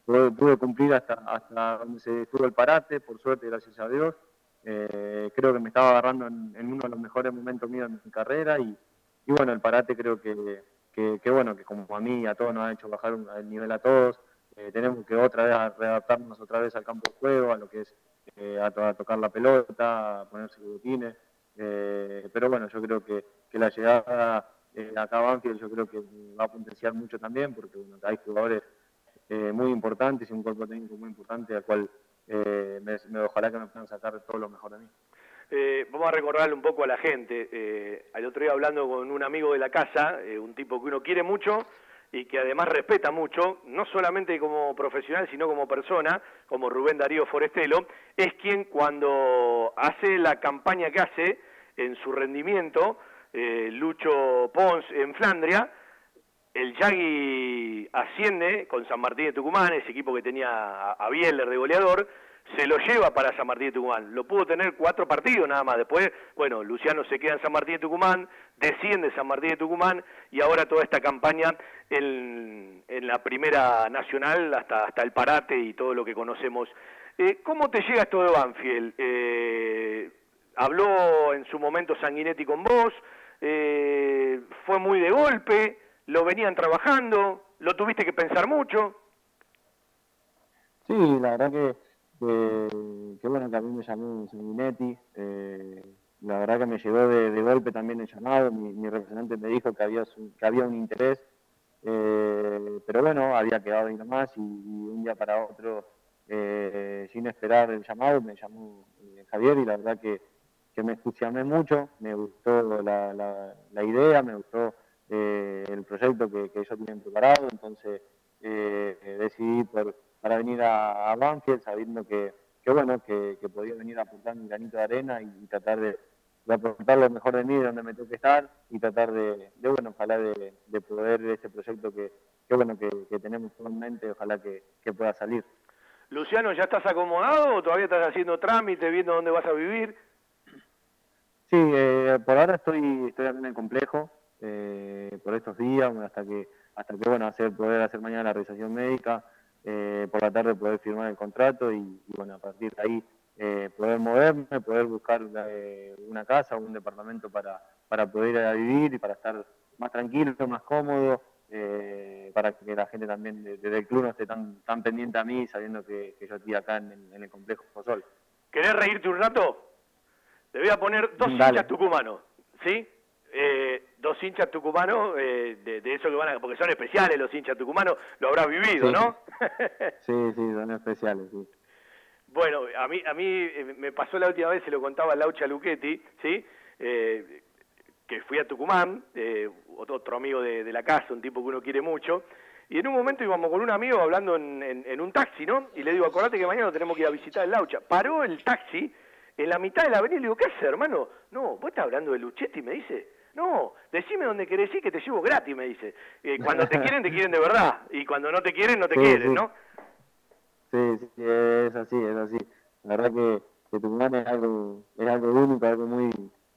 S10: pude, cumplir hasta, hasta donde se estuvo el parate, por suerte, gracias a Dios. Eh, creo que me estaba agarrando en, en uno de los mejores momentos míos de mi carrera y, y bueno, el parate creo que, que, que, bueno, que como a mí a todos nos ha hecho bajar el nivel a todos, eh, tenemos que otra vez readaptarnos otra vez al campo de juego, a lo que es eh, a, to- a tocar la pelota, a ponerse botines, eh, pero bueno, yo creo que, que la llegada eh, acá a Banfield yo creo que va a potenciar mucho también, porque bueno, hay jugadores eh, muy importantes y un cuerpo técnico muy importante al cual eh, me, me- ojalá que me puedan sacar todo lo mejor de mí.
S7: Eh, vamos a recordarle un poco a la gente. Eh, al otro día hablando con un amigo de la casa, eh, un tipo que uno quiere mucho y que además respeta mucho, no solamente como profesional, sino como persona, como Rubén Darío Forestelo, es quien cuando hace la campaña que hace en su rendimiento, eh, Lucho Pons en Flandria, el Yagui asciende con San Martín de Tucumán, ese equipo que tenía a Bieler de goleador, se lo lleva para San Martín de Tucumán. Lo pudo tener cuatro partidos nada más. Después, bueno, Luciano se queda en San Martín de Tucumán, desciende San Martín de Tucumán y ahora toda esta campaña en, en la primera nacional hasta, hasta el parate y todo lo que conocemos. Eh, ¿Cómo te llega esto de Banfield? Eh, ¿Habló en su momento Sanguinetti con vos? Eh, ¿Fue muy de golpe? ¿Lo venían trabajando? ¿Lo tuviste que pensar mucho?
S10: Sí, la verdad que, que, que bueno, que a mí me llamó Sanguinetti, eh, la verdad que me llegó de, golpe también el llamado, mi, representante me dijo que había, su- que había un interés, eh, pero bueno, había quedado ahí nomás y, un día para otro, eh, sin esperar el llamado, me llamó eh, Javier y la verdad que, que me entusiasmé mucho, me gustó la, la, la idea, me gustó eh, el proyecto que, que ellos tienen preparado, entonces eh, decidí por, para venir a, a Banfield sabiendo que, que bueno, que, que podía venir a aportar mi granito de arena y, y tratar de, de aportar lo mejor de mí donde me toque estar y tratar de, de bueno, ojalá de, de poder ese proyecto que, que bueno, que, que tenemos en mente, ojalá que, que pueda salir.
S7: Luciano, ¿ya estás acomodado o todavía estás haciendo trámite, viendo dónde vas a vivir?
S10: Sí, eh, por ahora estoy, estoy en el complejo, eh, por estos días, hasta que, hasta que bueno, hacer, poder hacer mañana la revisación médica, eh, por la tarde poder firmar el contrato y, y, bueno, a partir de ahí eh, poder moverme, poder buscar eh, una casa o un departamento para, para poder ir a vivir y para estar más tranquilo, más cómodo, eh, para que la gente también de- desde el club no esté tan, tan pendiente a mí, sabiendo que, que yo estoy acá en, el- en el complejo Fosol.
S7: ¿Querés reírte un rato? Te voy a poner dos
S10: Dale.
S7: hinchas tucumanos, ¿sí? Eh, dos hinchas tucumanos, eh, de, de eso que van a... Porque son especiales los hinchas tucumanos, lo habrás vivido,
S10: Sí.
S7: ¿no?
S10: Sí, sí, son especiales, sí.
S7: Bueno, a mí, a mí eh, me pasó la última vez, se lo contaba Laucha Luchetti, ¿sí? Eh, que fui a Tucumán, eh, otro otro amigo de, de la casa, un tipo que uno quiere mucho, y en un momento íbamos con un amigo hablando en, en- en un taxi, ¿no? Y le digo, acordate que mañana tenemos que ir a visitar el Laucha. Paró el taxi en la mitad de la avenida y le digo, ¿qué haces, hermano? No, vos estás hablando de Luchetti, me dice. No, decime dónde querés ir que te llevo gratis, me dice. Eh, cuando te quieren, te quieren de verdad, y cuando no te quieren, no te
S10: Sí,
S7: quieren,
S10: sí.
S7: ¿no?
S10: Sí, sí, sí, es así, es así. La verdad que, que Tucumán es algo, es algo único, algo muy,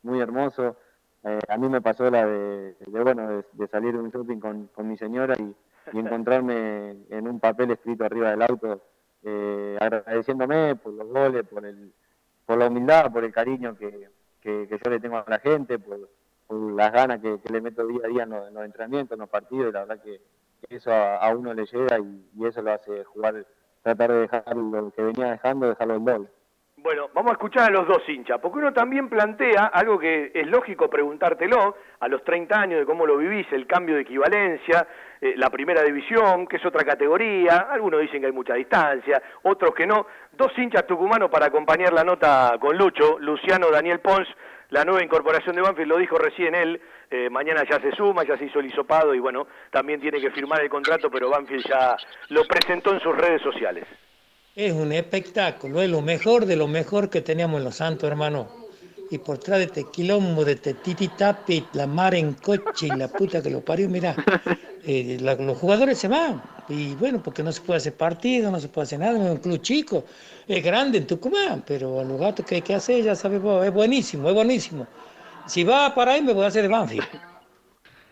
S10: muy hermoso. Eh, a mí me pasó la de, de, bueno, de, de salir de un shopping con, con mi señora y, y encontrarme en un papel escrito arriba del auto, eh, agradeciéndome por los goles, por el, por la humildad, por el cariño que, que, que yo le tengo a la gente, por, las ganas que, le meto día a día en los, en los entrenamientos, en los partidos, y la verdad que eso a, uno le llega y, y eso lo hace jugar, tratar de dejar lo que venía dejando, dejarlo en gol.
S7: Bueno, vamos a escuchar a los dos hinchas, porque uno también plantea algo que es lógico preguntártelo a los 30 años de cómo lo vivís, el cambio de equivalencia, eh, la primera división, que es otra categoría, algunos dicen que hay mucha distancia, otros que no. Dos hinchas tucumanos para acompañar la nota con Lucho, Luciano Daniel Pons, la nueva incorporación de Banfield, lo dijo recién él, eh, mañana ya se suma, ya se hizo el hisopado y bueno, también tiene que firmar el contrato, pero Banfield ya lo presentó en sus redes sociales.
S11: Es un espectáculo, es lo mejor de lo mejor que teníamos en Los Santos, hermano. Y por detrás de este quilombo, de este tititapi, la mar en coche y la puta que lo parió, mira, eh, los jugadores se van. Y bueno, porque no se puede hacer partido, no se puede hacer nada, es un club chico, es grande en Tucumán, pero a los gatos que hay que hacer, ya sabes vos, es buenísimo, es buenísimo. Si va para ahí, me voy a hacer de Banfield.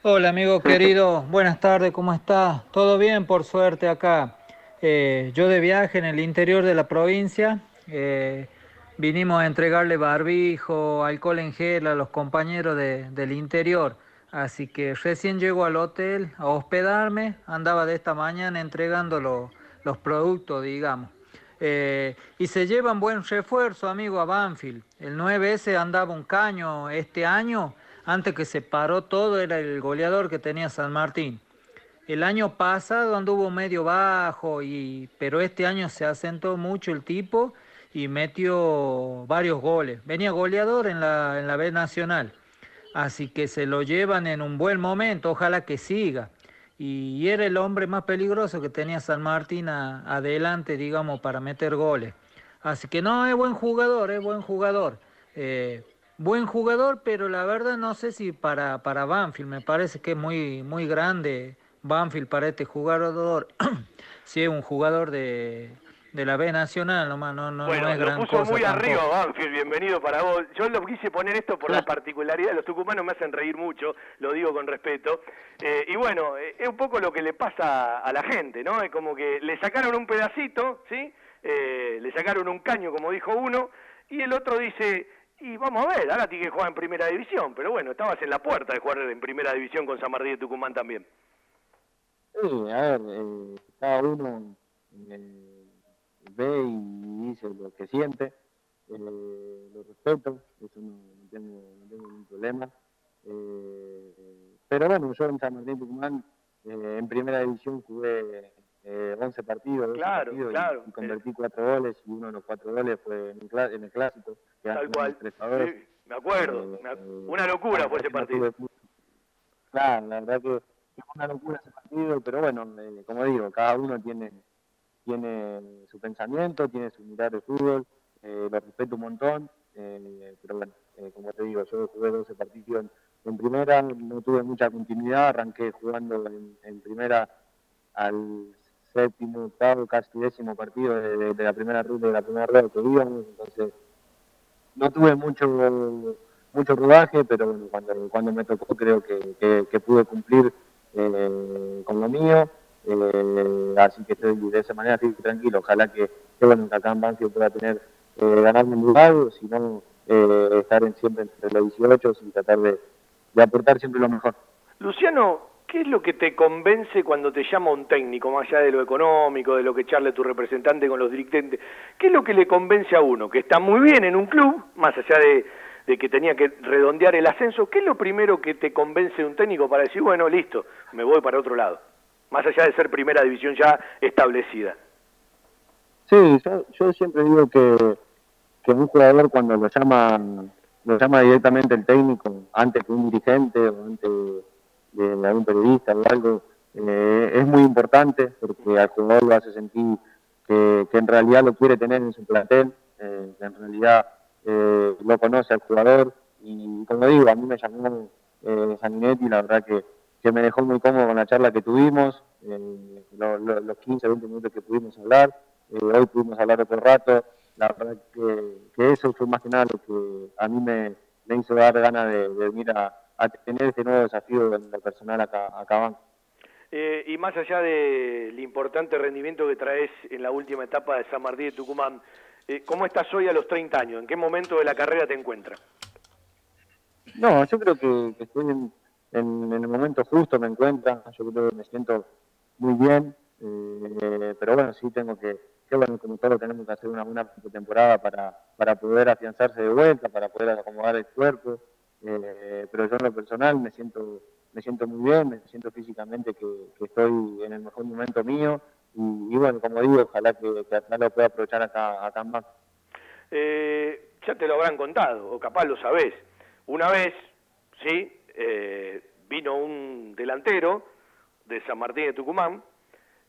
S12: Hola amigo querido, buenas tardes, ¿cómo está? ¿Todo bien? Por suerte acá. Eh, yo de viaje en el interior de la provincia, eh, vinimos a entregarle barbijo, alcohol en gel a los compañeros de- del interior. Así que recién llego al hotel a hospedarme, andaba de esta mañana entregando lo- los productos, digamos. Eh, y se llevan buen refuerzo, amigo, a Banfield. El 9S andaba un caño este año, antes que se paró todo, era el goleador que tenía San Martín. El año pasado anduvo medio bajo, y, pero este año se asentó mucho el tipo y metió varios goles. Venía goleador en la, en la B Nacional. Así que se lo llevan en un buen momento, ojalá que siga. Y era el hombre más peligroso que tenía San Martín adelante, digamos, para meter goles. Así que no, es buen jugador, es buen jugador. Eh, buen jugador, pero la verdad no sé si para, para Banfield, me parece que es muy, muy grande Banfield para este jugador. si es un jugador de, de la B Nacional, nomás, no, no,
S7: Bueno,
S12: no es
S7: lo
S12: gran
S7: puso
S12: cosa
S7: muy
S12: tampoco.
S7: arriba Banfield, bienvenido para vos. Yo lo quise poner esto por la particularidad, los tucumanos me hacen reír mucho, lo digo con respeto. Eh, y bueno, eh, es un poco lo que le pasa a la gente, ¿no? Es como que le sacaron un pedacito, ¿sí? Eh, le sacaron un caño, como dijo uno, y el otro dice, y vamos a ver, ahora tiene que jugar en primera división, pero bueno, estabas en la puerta de jugar en primera división con San Martín de Tucumán también.
S10: Sí, a ver, eh, cada uno eh, ve y dice lo que siente, eh, lo respeto, eso no, no tengo, no tengo ningún problema. Eh, pero bueno, yo en San Martín Tucumán, eh, en primera división jugué eh, 11 partidos, 12
S7: Claro,
S10: partidos y-
S7: claro.
S10: y, convertí cuatro goles y uno de los cuatro goles fue en el, cla- en el clásico. que
S7: Tal cual.
S10: 3 a 2.
S7: Sí, me acuerdo,
S10: Eh, eh,
S7: una locura fue ese partido.
S10: Claro, la verdad que fue una locura ese partido, pero bueno, eh, como digo, cada uno tiene, tiene su pensamiento, tiene su mirada de fútbol, eh, lo respeto un montón, eh, pero bueno, eh, como te digo, yo jugué 12 partidos en, primera, no tuve mucha continuidad, arranqué jugando en, primera al séptimo, octavo, casi décimo partido de, la primera ruta de la primera rueda que íbamos, entonces no tuve mucho mucho rodaje, pero bueno, cuando, cuando me tocó creo que, que- pude cumplir con lo mío, eh, así que estoy de esa manera estoy tranquilo, ojalá que, que, bueno, que acá pueda tener, eh, ganarme un lugar, o si no, eh, estar en- siempre entre los 18 y tratar de, aportar siempre lo mejor.
S7: Luciano, ¿qué es lo que te convence cuando te llama un técnico, más allá de lo económico, de lo que charle tu representante con los dirigentes? ¿Qué es lo que le convence a uno? Que está muy bien en un club, más allá de, de que tenía que redondear el ascenso, ¿qué es lo primero que te convence un técnico para decir, bueno, listo, me voy para otro lado? Más allá de ser primera división ya establecida.
S10: Sí, yo, yo siempre digo que, que un jugador cuando lo llama, lo llama directamente el técnico, antes que un dirigente o antes de algún periodista o algo, eh, es muy importante porque al jugador lo hace sentir que, que en realidad lo quiere tener en su plantel, eh, que en realidad eh, lo conoce al jugador y como digo, a mí me llamó eh, la verdad que, que me dejó muy cómodo con la charla que tuvimos, eh, lo- lo- los 15, 20 minutos que pudimos hablar, eh, hoy pudimos hablar otro rato, la verdad que, que eso fue más que nada lo que a mí me, me hizo dar ganas de, de venir a, a tener este nuevo desafío en lo personal acá, acá abajo.
S7: Eh, y más allá del importante rendimiento que traes en la última etapa de San Martín de Tucumán, eh, ¿cómo estás hoy a los 30 años? ¿En qué momento de la carrera te encuentras?
S10: No, yo creo que, que estoy en, en- en el momento justo, me encuentra, yo creo que me siento muy bien, eh, pero bueno, sí tengo que, que bueno, como todo tenemos que hacer una buena temporada para, para poder afianzarse de vuelta, para poder acomodar el cuerpo, eh, pero yo en lo personal me siento me siento muy bien, me siento físicamente que, estoy en el mejor momento mío y, y bueno, como digo, ojalá que, que lo pueda aprovechar acá, acá Banco.
S7: Eh, ya te lo habrán contado, o capaz lo sabés. Una vez, sí, eh, vino un delantero de San Martín de Tucumán,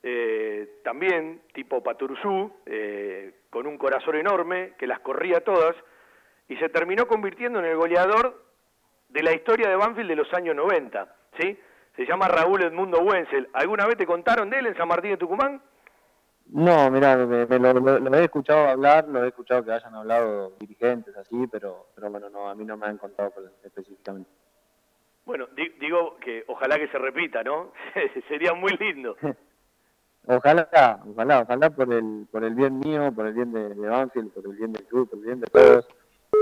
S7: eh, también tipo Paturuzú, eh, con un corazón enorme, que las corría todas, y se terminó convirtiendo en el goleador de la historia de Banfield de los años 90, ¿sí? Se llama Raúl Edmundo Wenzel. ¿Alguna vez te contaron de él en San Martín de Tucumán?
S10: No, mira, me, lo, he escuchado hablar, lo he escuchado que hayan hablado dirigentes así, pero, pero bueno, no, a mí no me han contado específicamente.
S7: Bueno, di- digo que ojalá que se repita, ¿no? Sería muy lindo.
S10: Ojalá, ojalá, ojalá por el, por el bien mío, por el bien de, de Banfield, por el bien del club, por el bien de todos.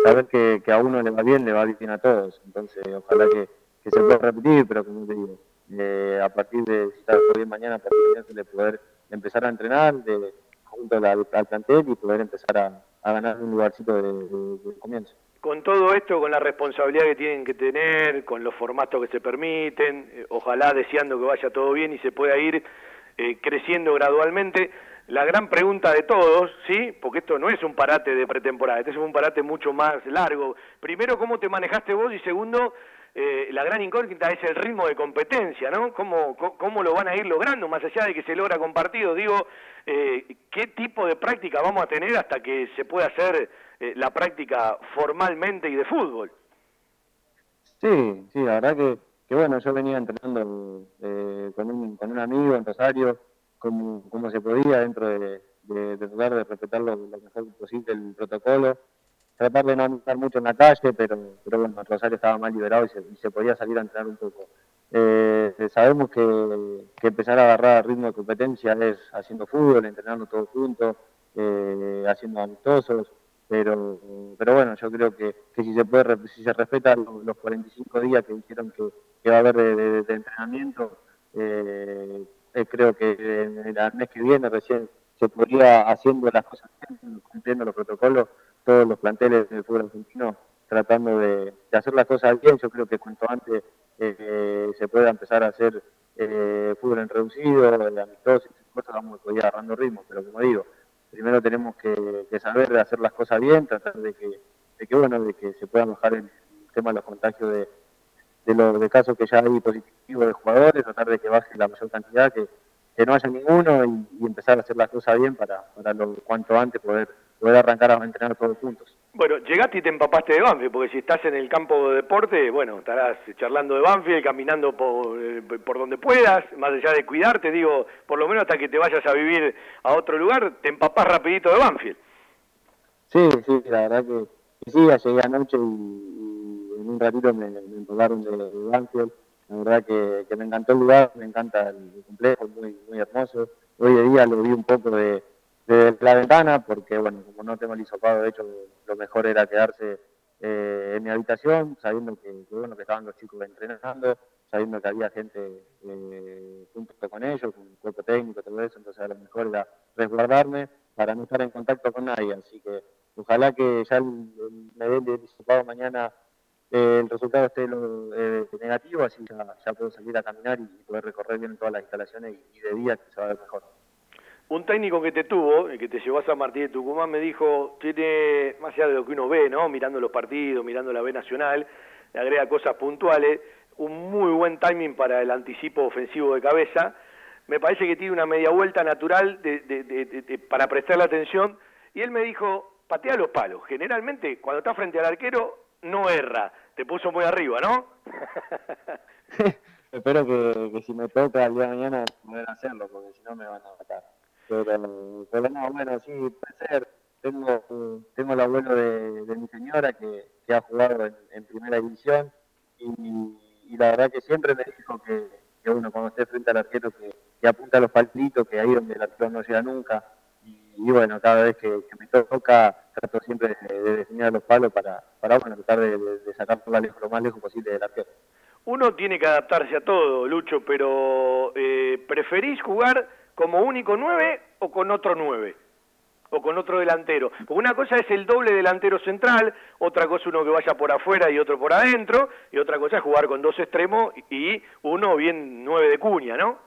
S10: Saber que, que a uno le va bien, le va bien a todos. Entonces, ojalá que, se pueda repetir, pero como te digo, eh, a partir de, si está bien mañana, a partir de poder empezar a entrenar de, junto al, al plantel y poder empezar a, ganar un lugarcito de- de comienzo.
S7: Con todo esto, con la responsabilidad que tienen que tener, con los formatos que se permiten, eh, ojalá deseando que vaya todo bien y se pueda ir eh, creciendo gradualmente. La gran pregunta de todos, ¿sí? Porque esto no es un parate de pretemporada, este es un parate mucho más largo. Primero, ¿cómo te manejaste vos? Y segundo, eh, la gran incógnita es el ritmo de competencia, ¿no? ¿Cómo, cómo, lo van a ir logrando, más allá de que se logra con partidos? Digo, eh, ¿qué tipo de práctica vamos a tener hasta que se pueda hacer eh, la práctica formalmente y de fútbol?
S10: Sí, sí, la verdad que, que bueno, yo venía entrenando eh, con, un, con un amigo en Rosario, como, como se podía, dentro de, de, de de respetar lo, lo mejor posible el protocolo, tratar de no andar mucho en la calle, pero, pero bueno, en Rosario estaba más liberado y se, y se podía salir a entrenar un poco. Eh, sabemos que, que empezar a agarrar ritmo de competencia es haciendo fútbol, entrenando todos juntos, eh, haciendo amistosos, pero, pero bueno, yo creo que, que si se puede, si se respetan los, los 45 días que dijeron que, que va a haber de, entrenamiento, eh, eh, creo que en el mes que viene recién se podría haciendo las cosas bien, cumpliendo los protocolos, todos los planteles del fútbol argentino tratando de, de hacer las cosas bien, yo creo que cuanto antes eh, se pueda empezar a hacer eh, fútbol en reducido, eh, amistoso, esas cosas vamos a ir agarrando ritmo, pero como digo, primero tenemos que, saber hacer las cosas bien, tratar de que, de que bueno, de que se pueda bajar el tema de los contagios de, de los de casos que ya hay positivos de jugadores, tratar de que baje la mayor cantidad, que, que no haya ninguno y, y empezar a hacer las cosas bien para, para lo cuanto antes poder, poder arrancar a entrenar todos juntos.
S7: Bueno, llegaste y te empapaste de Banfield, porque si estás en el campo de deporte, bueno, estarás charlando de Banfield, caminando por, eh, por donde puedas, más allá de cuidarte, digo, por lo menos hasta que te vayas a vivir a otro lugar, te empapás rapidito de Banfield.
S10: Sí, sí, la verdad que, sí, llegué anoche y, en un ratito me, me empaparon de, Banfield. La verdad que, que me encantó el lugar, me encanta el complejo, muy, muy hermoso. Hoy de día lo vi un poco de, la ventana, porque bueno, como no tengo el hisopado, de hecho, lo mejor era quedarse eh, en mi habitación, sabiendo que, que, bueno, que estaban los chicos entrenando, sabiendo que había gente eh, junto con ellos, con un cuerpo técnico, todo eso, entonces a lo mejor era resguardarme para no estar en contacto con nadie, así que ojalá que ya el, el, me den el hisopado mañana eh, el resultado esté eh, negativo, así ya, puedo salir a caminar y, y, poder recorrer bien todas las instalaciones y, y de día que se va a ver mejor
S7: un técnico que te tuvo, el que te llevó a San Martín de Tucumán, me dijo, tiene, más allá de lo que uno ve, ¿no? Mirando los partidos, mirando la B Nacional, le agrega cosas puntuales, un muy buen timing para el anticipo ofensivo de cabeza, me parece que tiene una media vuelta natural de, de, de, para prestarle atención, y él me dijo, patea los palos, generalmente cuando está frente al arquero no erra, te puso muy arriba, ¿no?
S10: Espero que, que, si me toca el día de mañana puedan hacerlo, porque si no me van a matar. Pero, no, bueno, sí, puede ser. Tengo, tengo el abuelo de, mi señora que, que ha jugado en, primera división y, y, la verdad que siempre me dijo que, uno cuando esté frente al arquero que, apunta los palitos, que ahí donde el arquero no llega nunca. Y, bueno, cada vez que, me toca trato siempre de, de definir los palos para, para bueno, tratar de, de, sacar lo más lejos posible del arquero.
S7: Uno tiene que adaptarse a todo, Lucho, pero eh, ¿preferís jugar como único 9 o con otro 9? O con otro delantero. Porque una cosa es el doble delantero central, otra cosa uno que vaya por afuera y otro por adentro, y otra cosa es jugar con dos extremos y uno bien 9 de cuña, ¿no?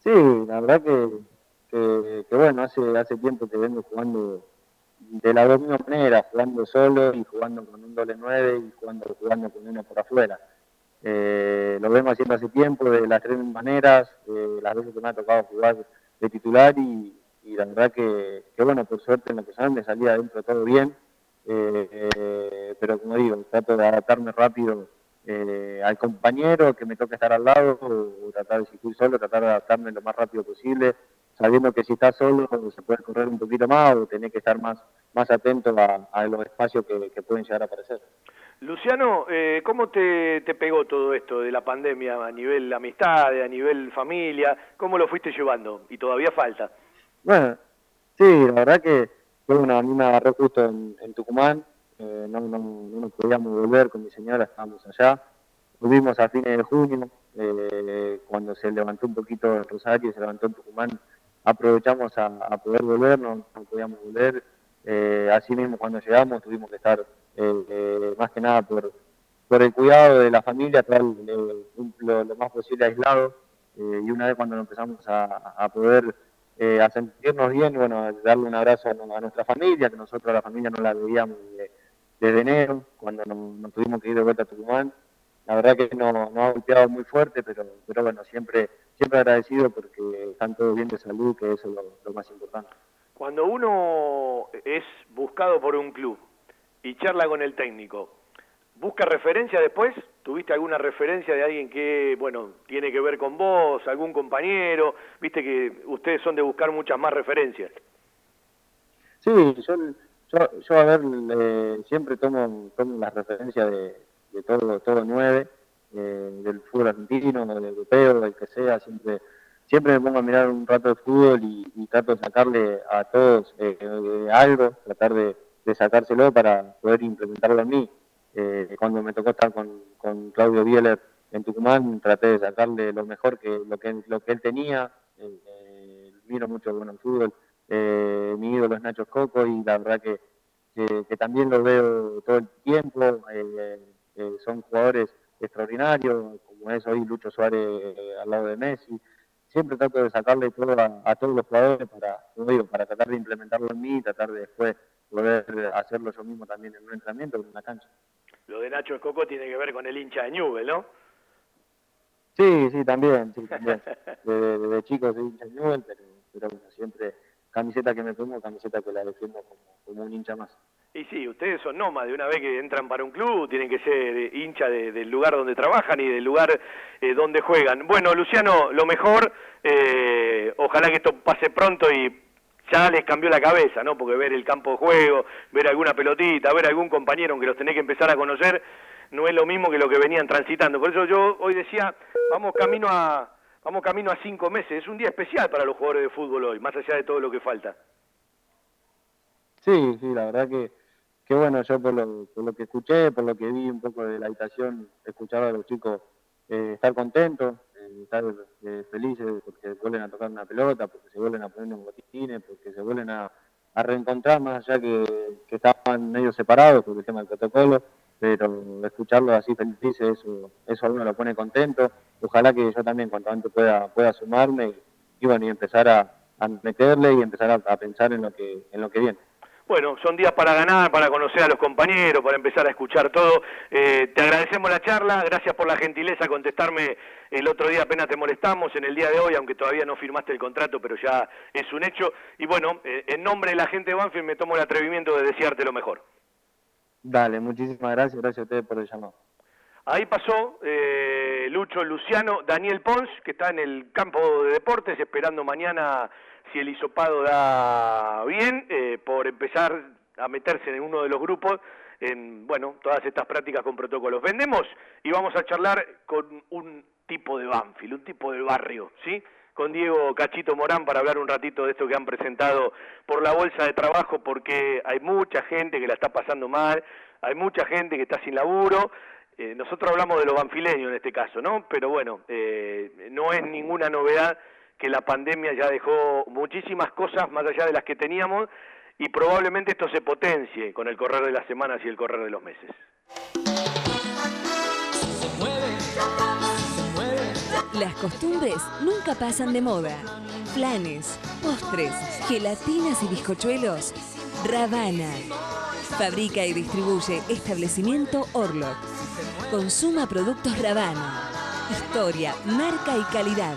S10: Sí, la verdad que, que, bueno, hace, hace tiempo que vengo jugando de la misma manera, jugando solo y jugando con un doble 9 y jugando, jugando con uno por afuera. Eh, lo vemos haciendo hace tiempo de las tres maneras, eh, las veces que me ha tocado jugar de titular y, la verdad que, que, bueno, por suerte en lo personal me salía adentro todo bien, eh, pero como digo, trato de adaptarme rápido eh, al compañero que me toca estar al lado, o, tratar de si estoy solo, tratar de adaptarme lo más rápido posible, sabiendo que si estás solo se puede correr un poquito más o tener que estar más, más atento a, a los espacios que, que pueden llegar a aparecer.
S7: Luciano, eh, ¿cómo te, te, pegó todo esto de la pandemia a nivel amistad, a nivel familia? ¿Cómo lo fuiste llevando? Y todavía falta.
S10: Bueno, sí, la verdad que bueno, a mí me agarró justo en, en Tucumán, eh, no, no, no, podíamos volver con mi señora, estábamos allá. Volvimos a fines de junio, eh, cuando se levantó un poquito el Rosario se levantó en Tucumán, aprovechamos a, a poder volver, no, no podíamos volver. Eh, así mismo cuando llegamos tuvimos que estar eh, eh, más que nada por, por el cuidado de la familia, estar eh, lo, más posible aislado. Eh, y una vez cuando empezamos a, poder a sentirnos bien, bueno, darle un abrazo a, nuestra familia, que nosotros a la familia no la veíamos de, desde enero, cuando nos, nos, tuvimos que ir de vuelta a Tucumán. La verdad que nos no ha golpeado muy fuerte, pero, pero bueno, siempre, siempre agradecido porque están todos bien de salud, que eso es lo más importante.
S7: Cuando uno es buscado por un club, y charla con el técnico. ¿Busca referencia después? ¿Tuviste alguna referencia de alguien que, bueno, tiene que ver con vos, algún compañero? Viste que ustedes son de buscar muchas más referencias.
S10: Sí, yo, yo, yo a ver, eh, siempre tomo, tomo las referencias de, de todo, todo nueve, eh, del fútbol argentino, del europeo, del que sea, siempre siempre me pongo a mirar un rato de fútbol y, trato de sacarle a todos eh, algo, tratar de sacárselo para poder implementarlo en mí. Eh, cuando me tocó estar con, con, Claudio Bieler en Tucumán, traté de sacarle lo mejor que lo que, lo que él tenía. Eh, eh, miro mucho bueno el fútbol. Eh, mi ídolo es Nacho Coco y la verdad que, que, que también lo veo todo el tiempo. Eh, eh, son jugadores extraordinarios, como es hoy Lucho Suárez al lado de Messi. Siempre trato de sacarle todo a, a todos los jugadores para, digo, para tratar de implementarlo en mí, tratar de después poder hacerlo yo mismo también en un entrenamiento, en una cancha.
S7: Lo de Nacho Escoco tiene que ver con el hincha de Newell, ¿no?
S10: Sí, sí, también, sí, también. Desde, desde chico soy hincha de Newell, pero, pero bueno, siempre camiseta que me pongo, camiseta que la defiendo como, como un hincha más.
S7: Y sí, ustedes son nómadas, de una vez que entran para un club, tienen que ser hincha de- del lugar donde trabajan y del lugar eh, donde juegan. Bueno, Luciano, lo mejor, eh, ojalá que esto pase pronto y ya les cambió la cabeza, ¿no? Porque ver el campo de juego, ver alguna pelotita, ver algún compañero, aunque los tenés que empezar a conocer, no es lo mismo que lo que venían transitando. Por eso yo hoy decía, vamos camino a vamos camino a cinco meses. Es un día especial para los jugadores de fútbol hoy, más allá de todo lo que falta.
S10: Sí, sí, la verdad que, que bueno, yo por lo, por lo que escuché, por lo que vi un poco de la habitación, escuchar a los chicos eh, estar contentos, eh, estar eh, felices porque vuelven a tocar una pelota, porque se vuelven a poner en botines, porque se vuelven a, reencontrar más allá que, estaban medio separados por el tema del protocolo, pero escucharlos así felices, eso, eso a uno lo pone contento. Ojalá que yo también cuanto antes pueda, pueda sumarme y, y bueno, y empezar a, a meterle y empezar a, a pensar en lo que, en lo que viene.
S7: Bueno, son días para ganar, para conocer a los compañeros, para empezar a escuchar todo. Eh, te agradecemos la charla, gracias por la gentileza de contestarme el otro día, apenas te molestamos en el día de hoy, aunque todavía no firmaste el contrato, pero ya es un hecho. Y bueno, eh, en nombre de la gente de Banfield me tomo el atrevimiento de desearte lo mejor.
S10: Dale, muchísimas gracias, gracias a ustedes por el llamado.
S7: Ahí pasó eh, Lucho Luciano, Daniel Pons, que está en el campo de deportes esperando mañana si el hisopado da bien, eh, por empezar a meterse en uno de los grupos en, bueno, todas estas prácticas con protocolos. Vendemos y vamos a charlar con un tipo de Banfield, un tipo del barrio, ¿sí? Con Diego Cachito Morán para hablar un ratito de esto que han presentado por la bolsa de trabajo, porque hay mucha gente que la está pasando mal, hay mucha gente que está sin laburo, eh, nosotros hablamos de los banfileños en este caso, ¿no? Pero bueno, eh, no es ninguna novedad que la pandemia ya dejó muchísimas cosas más allá de las que teníamos y probablemente esto se potencie con el correr de las semanas y el correr de los meses.
S13: Las costumbres nunca pasan de moda. Planes, postres, gelatinas y bizcochuelos. Ravana. Fabrica y distribuye establecimiento Orlok. Consuma productos Ravana. Historia, marca y calidad.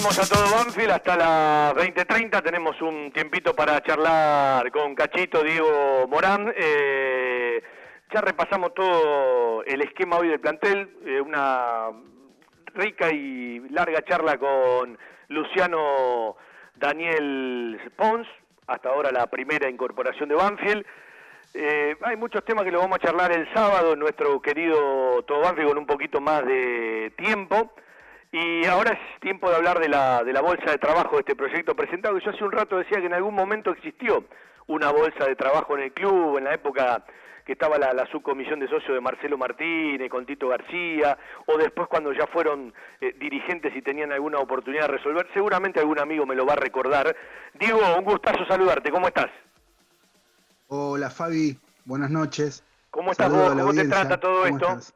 S7: Seguimos a todo Banfield hasta las 20.30. Tenemos un tiempito para charlar con Cachito, Diego Morán. Eh, ya repasamos todo el esquema hoy del plantel. eh, una rica y larga charla con Luciano Daniel Pons. Hasta ahora la primera incorporación de Banfield. Eh, hay muchos temas que lo vamos a charlar el sábado en nuestro querido Todo Banfield con un poquito más de tiempo. Y ahora es tiempo de hablar de la, de la bolsa de trabajo de este proyecto presentado. Yo hace un rato decía que en algún momento existió una bolsa de trabajo en el club, en la época que estaba la, la subcomisión de socios de Marcelo Martínez, con Tito García, o después cuando ya fueron eh, dirigentes y tenían alguna oportunidad de resolver. Seguramente algún amigo me lo va a recordar. Diego, un gustazo saludarte. ¿Cómo estás?
S14: Hola Fabi, buenas noches.
S7: ¿Cómo estás
S14: Saludo
S7: vos? ¿Cómo te trata todo
S14: ¿Cómo
S7: esto?
S14: estás?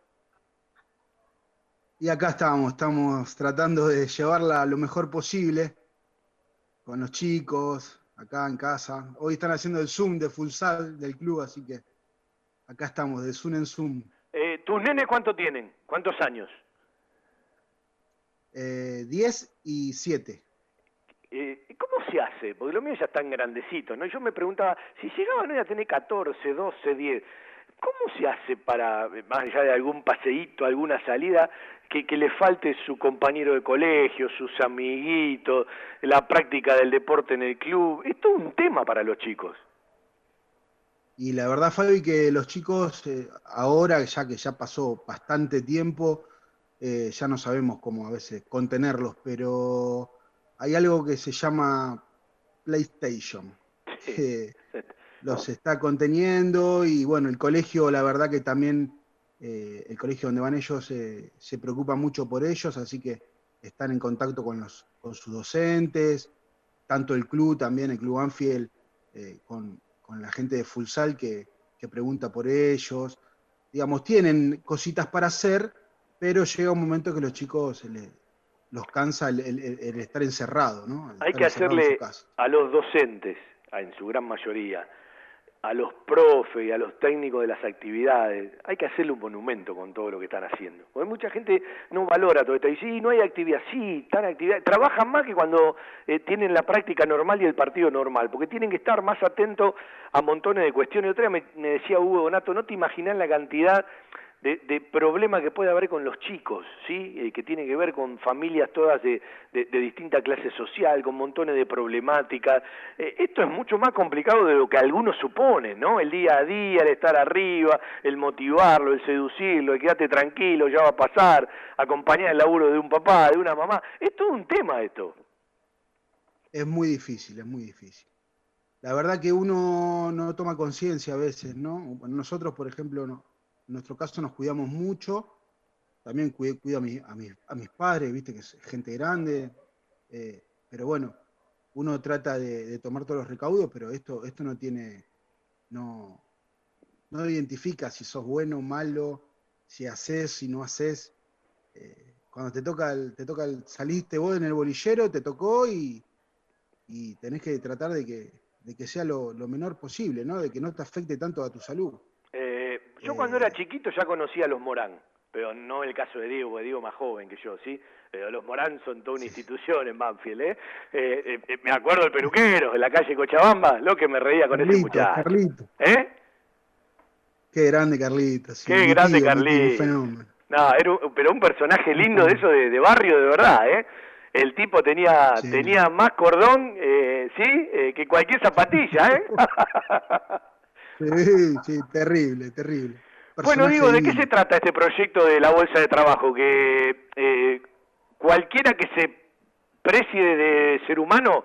S14: Y acá estamos, estamos tratando de llevarla lo mejor posible con los chicos, acá en casa. Hoy están haciendo el Zoom de futsal del club, así que acá estamos, de Zoom en Zoom.
S7: Eh, ¿Tus nenes cuánto tienen? ¿Cuántos años?
S14: Eh, 10 y 7.
S7: Eh, ¿Cómo se hace? Porque los míos ya están grandecitos, ¿no? Yo me preguntaba, si llegaban hoy a tener 14, 12, 10, ¿Cómo se hace para, más allá de algún paseíto, alguna salida, que, que le falte su compañero de colegio, sus amiguitos, la práctica del deporte en el club? Es todo un tema para los chicos.
S14: Y la verdad, Fabi, que los chicos eh, ahora, ya que ya pasó bastante tiempo, eh, ya no sabemos cómo a veces contenerlos, pero hay algo que se llama PlayStation. que los está conteniendo y bueno, el colegio, la verdad que también, eh, el colegio donde van ellos se preocupa mucho por ellos, así que están en contacto con, los, con sus docentes, tanto el club también, el club Anfield, con, con la gente de Fulsal que, que pregunta por ellos. Digamos, tienen cositas para hacer, pero llega un momento que los chicos se les, los cansa el, estar encerrado, ¿no?
S7: Hay que hacerle a los docentes, en su gran mayoría, a los profes y a los técnicos de las actividades, hay que hacerle un monumento con todo lo que están haciendo. Porque mucha gente no valora todo esto. Y sí, no hay actividad, sí, están actividad. Trabajan más que cuando eh, tienen la práctica normal y el partido normal, porque tienen que estar más atentos a montones de cuestiones. Otra vez me, me decía Hugo Donato, no te imaginas la cantidad de, de problemas que puede haber con los chicos, ¿sí? Eh, que tiene que ver con familias todas de, de, distinta clase social, con montones de problemáticas. Eh, esto es mucho más complicado de lo que algunos suponen, ¿no? El día a día, el estar arriba, el motivarlo, el seducirlo, el quedarte tranquilo, ya va a pasar, acompañar el laburo de un papá, de una mamá. Es todo un tema esto.
S14: Es muy difícil, es muy difícil. La verdad que uno no toma conciencia a veces, ¿no? nosotros, por ejemplo, no, en nuestro caso nos cuidamos mucho, también cuido, a, a, mis padres, viste que es gente grande, eh, pero bueno, uno trata de, tomar todos los recaudos, pero esto, esto no tiene, no, no identifica si sos bueno malo, si haces, si no haces. Eh, cuando te toca, el, te toca el, saliste vos en el bolillero, te tocó y, y tenés que tratar de que, de que sea lo, lo menor posible, ¿no? de que no te afecte tanto a tu salud.
S7: Yo cuando era chiquito ya conocía a los Morán, pero no el caso de Diego, porque Diego más joven que yo, ¿sí? Pero los Morán son toda una institución en Banfield, ¿eh? eh, eh, eh me acuerdo del peluquero en la calle Cochabamba, lo que me reía con ese muchacho.
S14: Carlito.
S7: ¿Eh?
S14: Qué grande Carlito.
S7: Sí, Qué grande Carlito. No, era un, pero un personaje lindo de eso de, barrio de verdad, ¿eh? El tipo tenía tenía más cordón, eh, ¿sí? que cualquier zapatilla, ¿eh?
S14: Sí, sí, terrible, terrible.
S7: bueno, digo, ¿de qué se trata este proyecto de la bolsa de trabajo? Que eh, cualquiera que se precie de ser humano,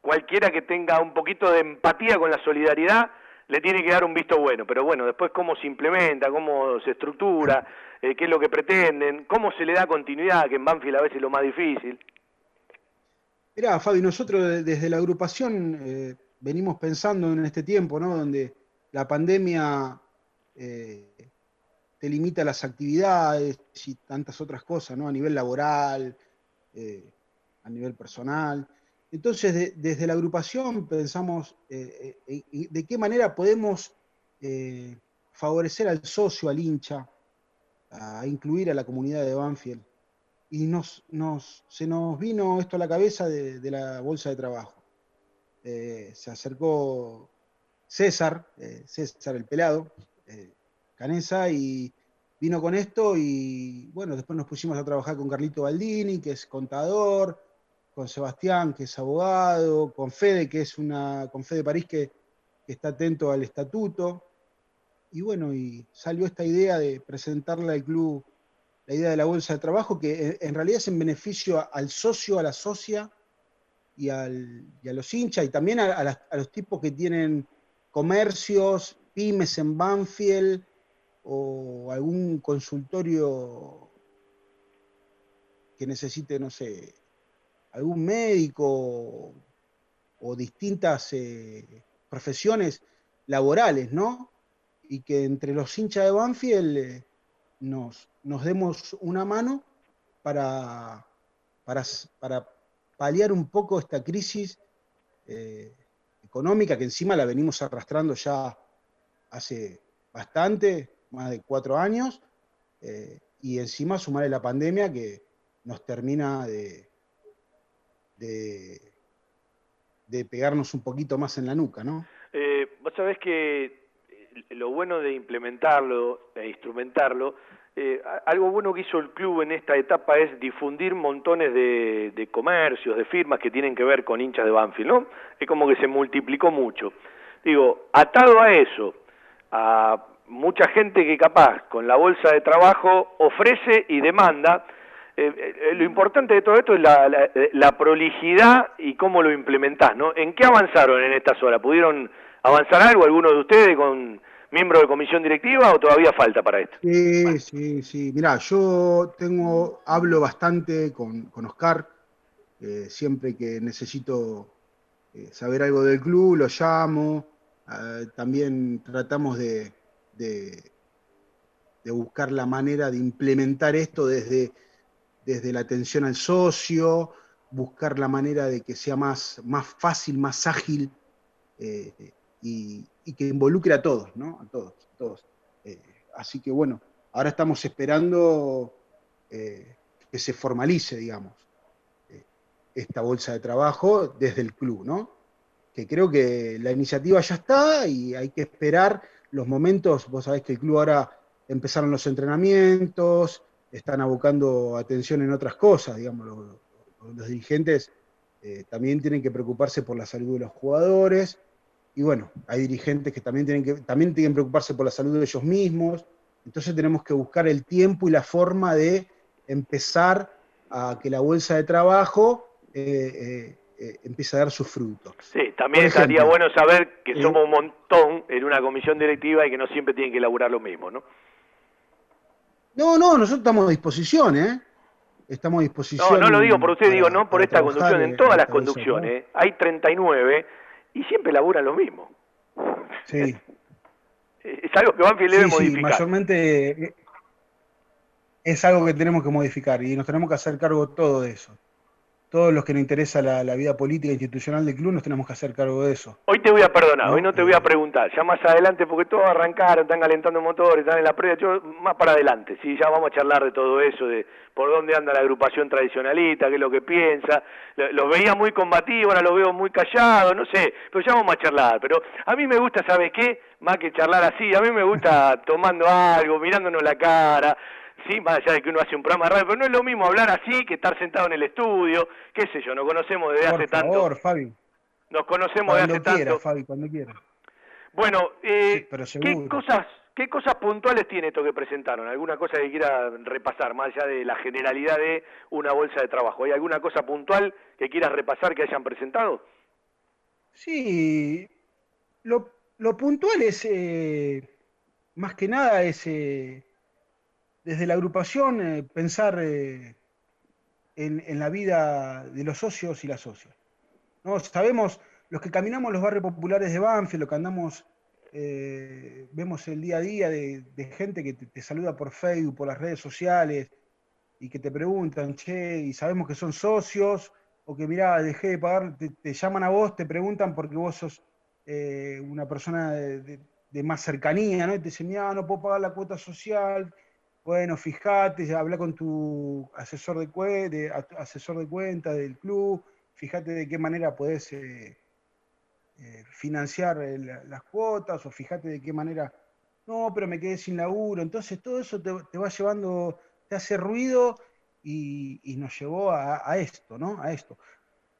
S7: cualquiera que tenga un poquito de empatía con la solidaridad, le tiene que dar un visto bueno. Pero bueno, después cómo se implementa, cómo se estructura, eh, qué es lo que pretenden, cómo se le da continuidad, que en Banfield a veces es lo más difícil.
S14: Mirá, Fabi, nosotros desde la agrupación eh, venimos pensando en este tiempo, ¿no? Donde la pandemia eh, te limita las actividades y tantas otras cosas, ¿no? A nivel laboral, eh, a nivel personal. Entonces, desde la agrupación pensamos eh, de qué manera podemos favorecer al socio, al hincha, a incluir a la comunidad de Banfield. Y nos, nos, se nos vino esto a la cabeza de, de la bolsa de trabajo. se acercó César, eh, César el pelado, eh, Canesa, y vino con esto y bueno, después nos pusimos a trabajar con Carlito Baldini, que es contador, con Sebastián, que es abogado, con Fede, que es una, con Fede París, que, está atento al estatuto. Y bueno, y salió esta idea de presentarle al club la idea de la bolsa de trabajo, que en realidad es en beneficio al socio, a la socia y, al, a los hinchas, y también a los tipos que tienen comercios, pymes en Banfield o algún consultorio que necesite, no sé, algún médico o distintas eh, profesiones laborales, ¿no? Y que entre los hinchas de Banfield eh, nos, demos una mano para, para, para, paliar un poco esta crisis eh, económica, que encima la venimos arrastrando ya hace bastante, más de cuatro años, eh, y encima sumarle la pandemia que nos termina de, de, pegarnos un poquito más en la nuca, ¿no?
S7: Eh, vos sabés que lo bueno de implementarlo e instrumentarlo, eh, algo bueno que hizo el club en esta etapa es difundir montones de, de comercios, de firmas que tienen que ver con hinchas de Banfield, ¿no? Es como que se multiplicó mucho. Digo, atado a eso, a mucha gente que capaz con la bolsa de trabajo ofrece y demanda, eh, eh, lo importante de todo esto es la, la- la prolijidad y cómo lo implementás, ¿no? ¿En qué avanzaron en estas horas? ¿Pudieron avanzar algo algunos de ustedes con miembros de comisión directiva o todavía falta para esto?
S14: Sí, sí, sí. Mirá, yo tengo, hablo bastante con, con Oscar, eh, siempre que necesito eh, saber algo del club, lo llamo. eh, también tratamos de, de- de buscar la manera de implementar esto desde, desde la atención al socio, buscar la manera de que sea más, más fácil, más ágil y, y que involucre a todos, ¿no? A todos, a todos. Eh, así que bueno, ahora estamos esperando eh, que se formalice, digamos, eh, esta bolsa de trabajo desde el club, ¿no? Que creo que la iniciativa ya está y hay que esperar los momentos, vos sabés que el club ahora empezaron los entrenamientos, están abocando atención en otras cosas, digamos, los, dirigentes también tienen que preocuparse por la salud de los jugadores, y bueno, hay dirigentes que también tienen que también tienen que preocuparse por la salud de ellos mismos. Entonces tenemos que buscar el tiempo y la forma de empezar a que la bolsa de trabajo eh, eh, eh, empiece a dar sus frutos.
S7: Sí, también estaría bueno saber que somos un montón en una comisión directiva y que no siempre tienen que elaborar lo mismo, ¿no?
S14: No, no, nosotros estamos a disposición, ¿eh? Estamos a disposición.
S7: No, no lo digo por usted,
S14: para-
S7: digo, no por esta conducción,
S14: en
S7: todas las conducciones. Hay 39 y siempre laburan lo mismo.
S14: Sí.
S7: Es algo que Banfield debe
S14: Sí, sí,
S7: modificar.
S14: mayormente eh, es algo que tenemos que modificar y nos tenemos que hacer cargo todo de eso. Todos los que nos interesa la, la vida política institucional del club nos tenemos que hacer cargo de eso.
S7: Hoy te voy a perdonar,
S14: No,
S7: hoy no te voy a preguntar, ya más adelante, porque todos arrancaron, están calentando motores, están en la previa, yo más para adelante, sí, ya vamos a charlar de todo eso, de por dónde anda la agrupación tradicionalista, qué es lo que piensa, Lo- los veía muy combativos, ahora los veo muy callados, no sé, pero ya vamos a charlar, pero a mí me gusta, ¿sabes qué? Más que charlar así, a mí me gusta tomando algo, mirándonos la cara, sí, más allá de que uno hace un programa de radio, pero no es lo mismo hablar así que estar sentado en el estudio, qué sé yo, nos conocemos desde
S14: Por
S7: hace tanto,
S14: favor, Fabi.
S7: nos conocemos de
S14: Cuando
S7: hace tanto.
S14: quiera, Fabi, cuando quiera.
S7: Bueno, eh,
S14: pero
S7: ¿qué cosas, ¿qué cosas puntuales tiene esto que presentaron? ¿Alguna cosa que quiera repasar, más allá de la generalidad de una bolsa de trabajo? ¿Hay alguna cosa puntual que quieras repasar que hayan presentado?
S14: Sí, lo, lo puntual es, eh, más que nada, es eh, desde la agrupación eh, pensar eh, en, la vida de los socios y las socias. ¿no? Sabemos, los que caminamos los barrios populares de Banfield, los que andamos, eh, vemos el día a día de, gente que te, saluda por Facebook, por las redes sociales, y que te preguntan, che, y sabemos que son socios, o que mirá, dejé de pagar, te, llaman a vos, te preguntan porque vos sos una persona de, de- de más cercanía, ¿no? Y te dicen, mirá, no puedo pagar la cuota social, bueno, fíjate, habla con tu asesor de, cue- de- asesor de cuenta del club, fíjate de qué manera podés eh, eh, financiar eh, la- las cuotas, o fíjate de qué manera, no, pero me quedé sin laburo. Entonces todo eso te, te va llevando, te hace ruido y, y nos llevó a, a esto, ¿no? A esto.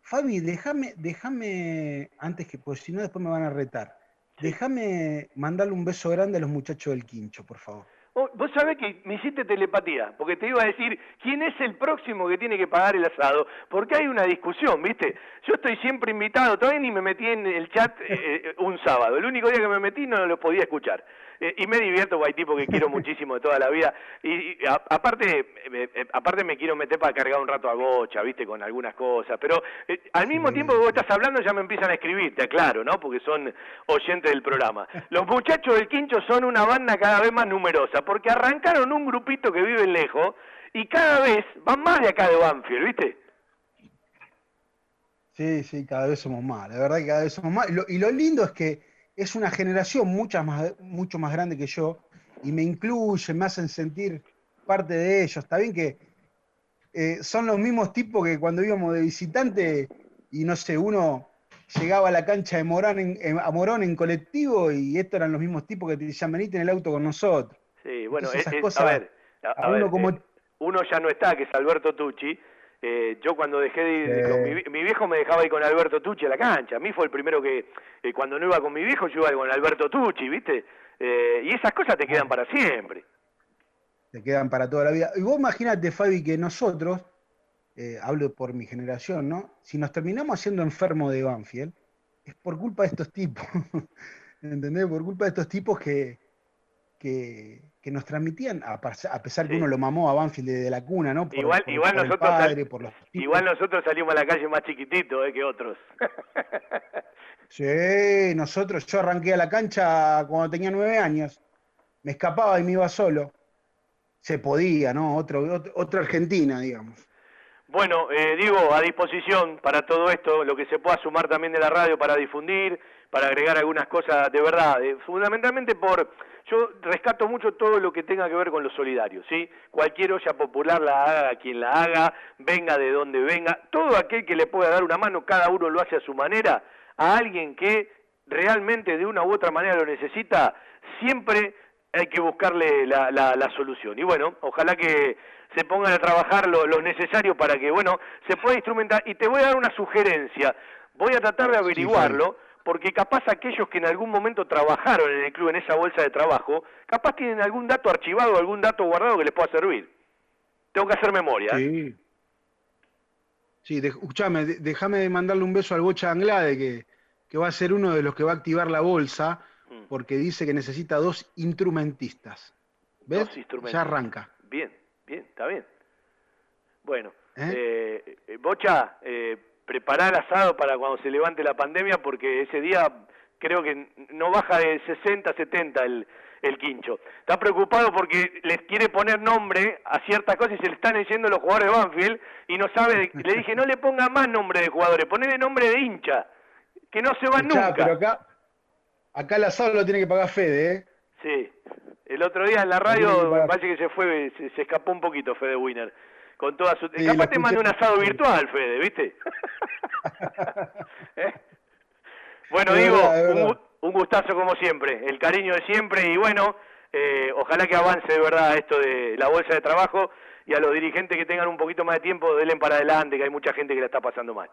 S14: Fabi, déjame, déjame, antes que, pues si no después me van a retar, déjame mandarle un beso grande a los muchachos del quincho, por favor.
S7: Oh, Vos sabés que me hiciste telepatía, porque te iba a decir quién es el próximo que tiene que pagar el asado, porque hay una discusión, ¿viste? Yo estoy siempre invitado, todavía ni me metí en el chat eh, eh, un sábado, el único día que me metí no lo podía escuchar. Eh, y me divierto, porque hay tipos que quiero muchísimo de toda la vida, y, y a- aparte, eh, eh, aparte me quiero meter para cargar un rato a Gocha, ¿viste? Con algunas cosas, pero eh, al mismo tiempo que vos estás hablando ya me empiezan a escribir, te aclaro, ¿no? Porque son oyentes del programa. Los muchachos del Quincho son una banda cada vez más numerosa, porque arrancaron un grupito que vive lejos y cada vez van más de acá de Banfield, ¿viste?
S14: Sí, sí, cada vez somos más, la verdad que cada vez somos más. Y lo, y lo lindo es que es una generación mucha más, mucho más grande que yo y me incluyen, me hacen sentir parte de ellos. Está bien que eh, son los mismos tipos que cuando íbamos de visitante y no sé, uno llegaba a la cancha de Morón en, en- a Morón en colectivo y estos eran los mismos tipos que te decían, venite en el auto con nosotros.
S7: Sí, bueno,
S14: Entonces, esas
S7: es-
S14: cosas
S7: a ver, a,
S14: a
S7: a ver,
S14: uno como-
S7: eh, uno ya no está, que es Alberto Tucci. Eh, yo cuando dejé de con mi, mi viejo me dejaba ir con Alberto Tucci a la cancha. A mí fue el primero que, eh, cuando no iba con mi viejo, yo iba con Alberto Tucci, ¿viste? Eh, y esas cosas te quedan para siempre.
S14: te quedan para toda la vida. Y vos imagínate, Fabi, que nosotros, hablo por mi generación, ¿no? Si nos terminamos haciendo enfermos de Banfield, es por culpa de estos tipos. ¿Entendés? Por culpa de estos tipos que, que, que nos transmitían, a, a pesar que uno lo mamó a Banfield desde la cuna, ¿no? Por,
S7: Igual,
S14: por-
S7: igual
S14: por
S7: nosotros sal-
S14: padre, por los
S7: igual nosotros salimos a la calle más chiquititos eh, que otros.
S14: Sí, nosotros, yo arranqué a la cancha cuando tenía nueve años. Me escapaba y me iba solo. Se podía, ¿no? Otro, otro- otra Argentina, digamos.
S7: Bueno, eh, digo, a disposición para todo esto, lo que se pueda sumar también de la radio para difundir, para agregar algunas cosas de verdad, eh, fundamentalmente por, yo rescato mucho todo lo que tenga que ver con lo solidario, ¿sí? Cualquier olla popular la haga quien la haga, venga de donde venga, todo aquel que le pueda dar una mano, cada uno lo hace a su manera, a alguien que realmente de una u otra manera lo necesita, siempre hay que buscarle la, la- la solución. Y bueno, ojalá que se pongan a trabajar lo, lo necesario para que, bueno, se pueda instrumentar. Y te voy a dar una sugerencia, voy a tratar de averiguarlo, porque capaz aquellos que en algún momento trabajaron en el club, en esa bolsa de trabajo, capaz tienen algún dato archivado, algún dato guardado que les pueda servir. Tengo que hacer memoria. ¿eh?
S14: Sí. Sí, de- escuchame, déjame de mandarle un beso al Bocha Anglade, que, que va a ser uno de los que va a activar la bolsa,
S7: Mm.
S14: porque dice que necesita dos instrumentistas. ¿Ves?
S7: Dos instrumentistas.
S14: Ya arranca.
S7: Bien, bien, está bien. Bueno,
S14: ¿Eh?
S7: eh, eh, Bocha, eh, preparar asado para cuando se levante la pandemia, porque ese día creo que no baja de 60, 70 el, el quincho. Está preocupado porque les quiere poner nombre a ciertas cosas y se le están diciendo los jugadores de Banfield y no sabe, le dije, no le ponga más nombre de jugadores, ponele nombre de hincha, que no se va
S14: Escuchá,
S7: nunca.
S14: pero acá, acá el asado lo tiene que pagar Fede, ¿eh?
S7: Sí, el otro día en la radio parece que se fue, se, se escapó un poquito Fede Winner. Con toda su...
S14: Sí,
S7: Capaz te un asado virtual, Fede, ¿viste? ¿Eh? Bueno, digo,
S14: verdad,
S7: un, gustazo como siempre, el cariño de siempre y bueno, eh, ojalá que avance de verdad esto de la bolsa de trabajo y a los dirigentes que tengan un poquito más de tiempo, denle para adelante, que hay mucha gente que la está pasando mal.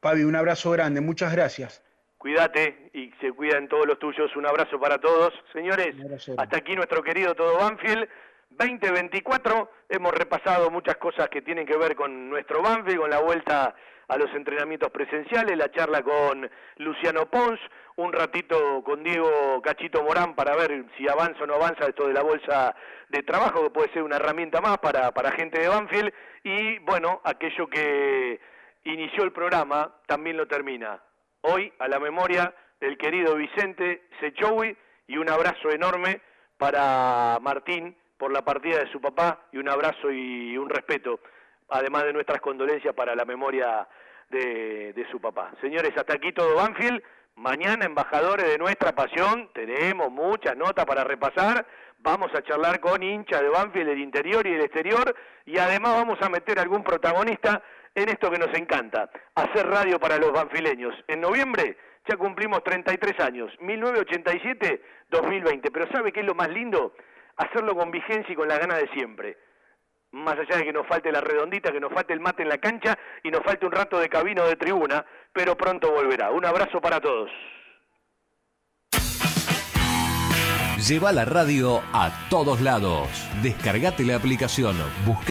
S14: Fabi, un abrazo grande, muchas gracias.
S7: Cuídate y se cuidan todos los tuyos. Un abrazo para todos. Señores, hasta aquí nuestro querido Todo Banfield. 2024, hemos repasado muchas cosas que tienen que ver con nuestro Banfield, con la vuelta a los entrenamientos presenciales, la charla con Luciano Pons, un ratito con Diego Cachito Morán para ver si avanza o no avanza esto de la bolsa de trabajo, que puede ser una herramienta más para, para gente de Banfield, y bueno, aquello que inició el programa también lo termina. Hoy a la memoria del querido Vicente Sechowi y un abrazo enorme para Martín por la partida de su papá y un abrazo y un respeto, además de nuestras condolencias para la memoria de, de su papá. Señores, hasta aquí todo Banfield. Mañana, embajadores de nuestra pasión, tenemos muchas notas para repasar. Vamos a charlar con hinchas de Banfield del interior y del exterior y además vamos a meter algún protagonista en esto que nos encanta, hacer radio para los banfileños. En noviembre ya cumplimos 33 años, 1987-2020, pero ¿sabe qué es lo más lindo? Hacerlo con vigencia y con la gana de siempre. Más allá de que nos falte la redondita, que nos falte el mate en la cancha y nos falte un rato de cabino de tribuna, pero pronto volverá. Un abrazo para todos.
S1: Lleva la radio a todos lados. Descargate la aplicación.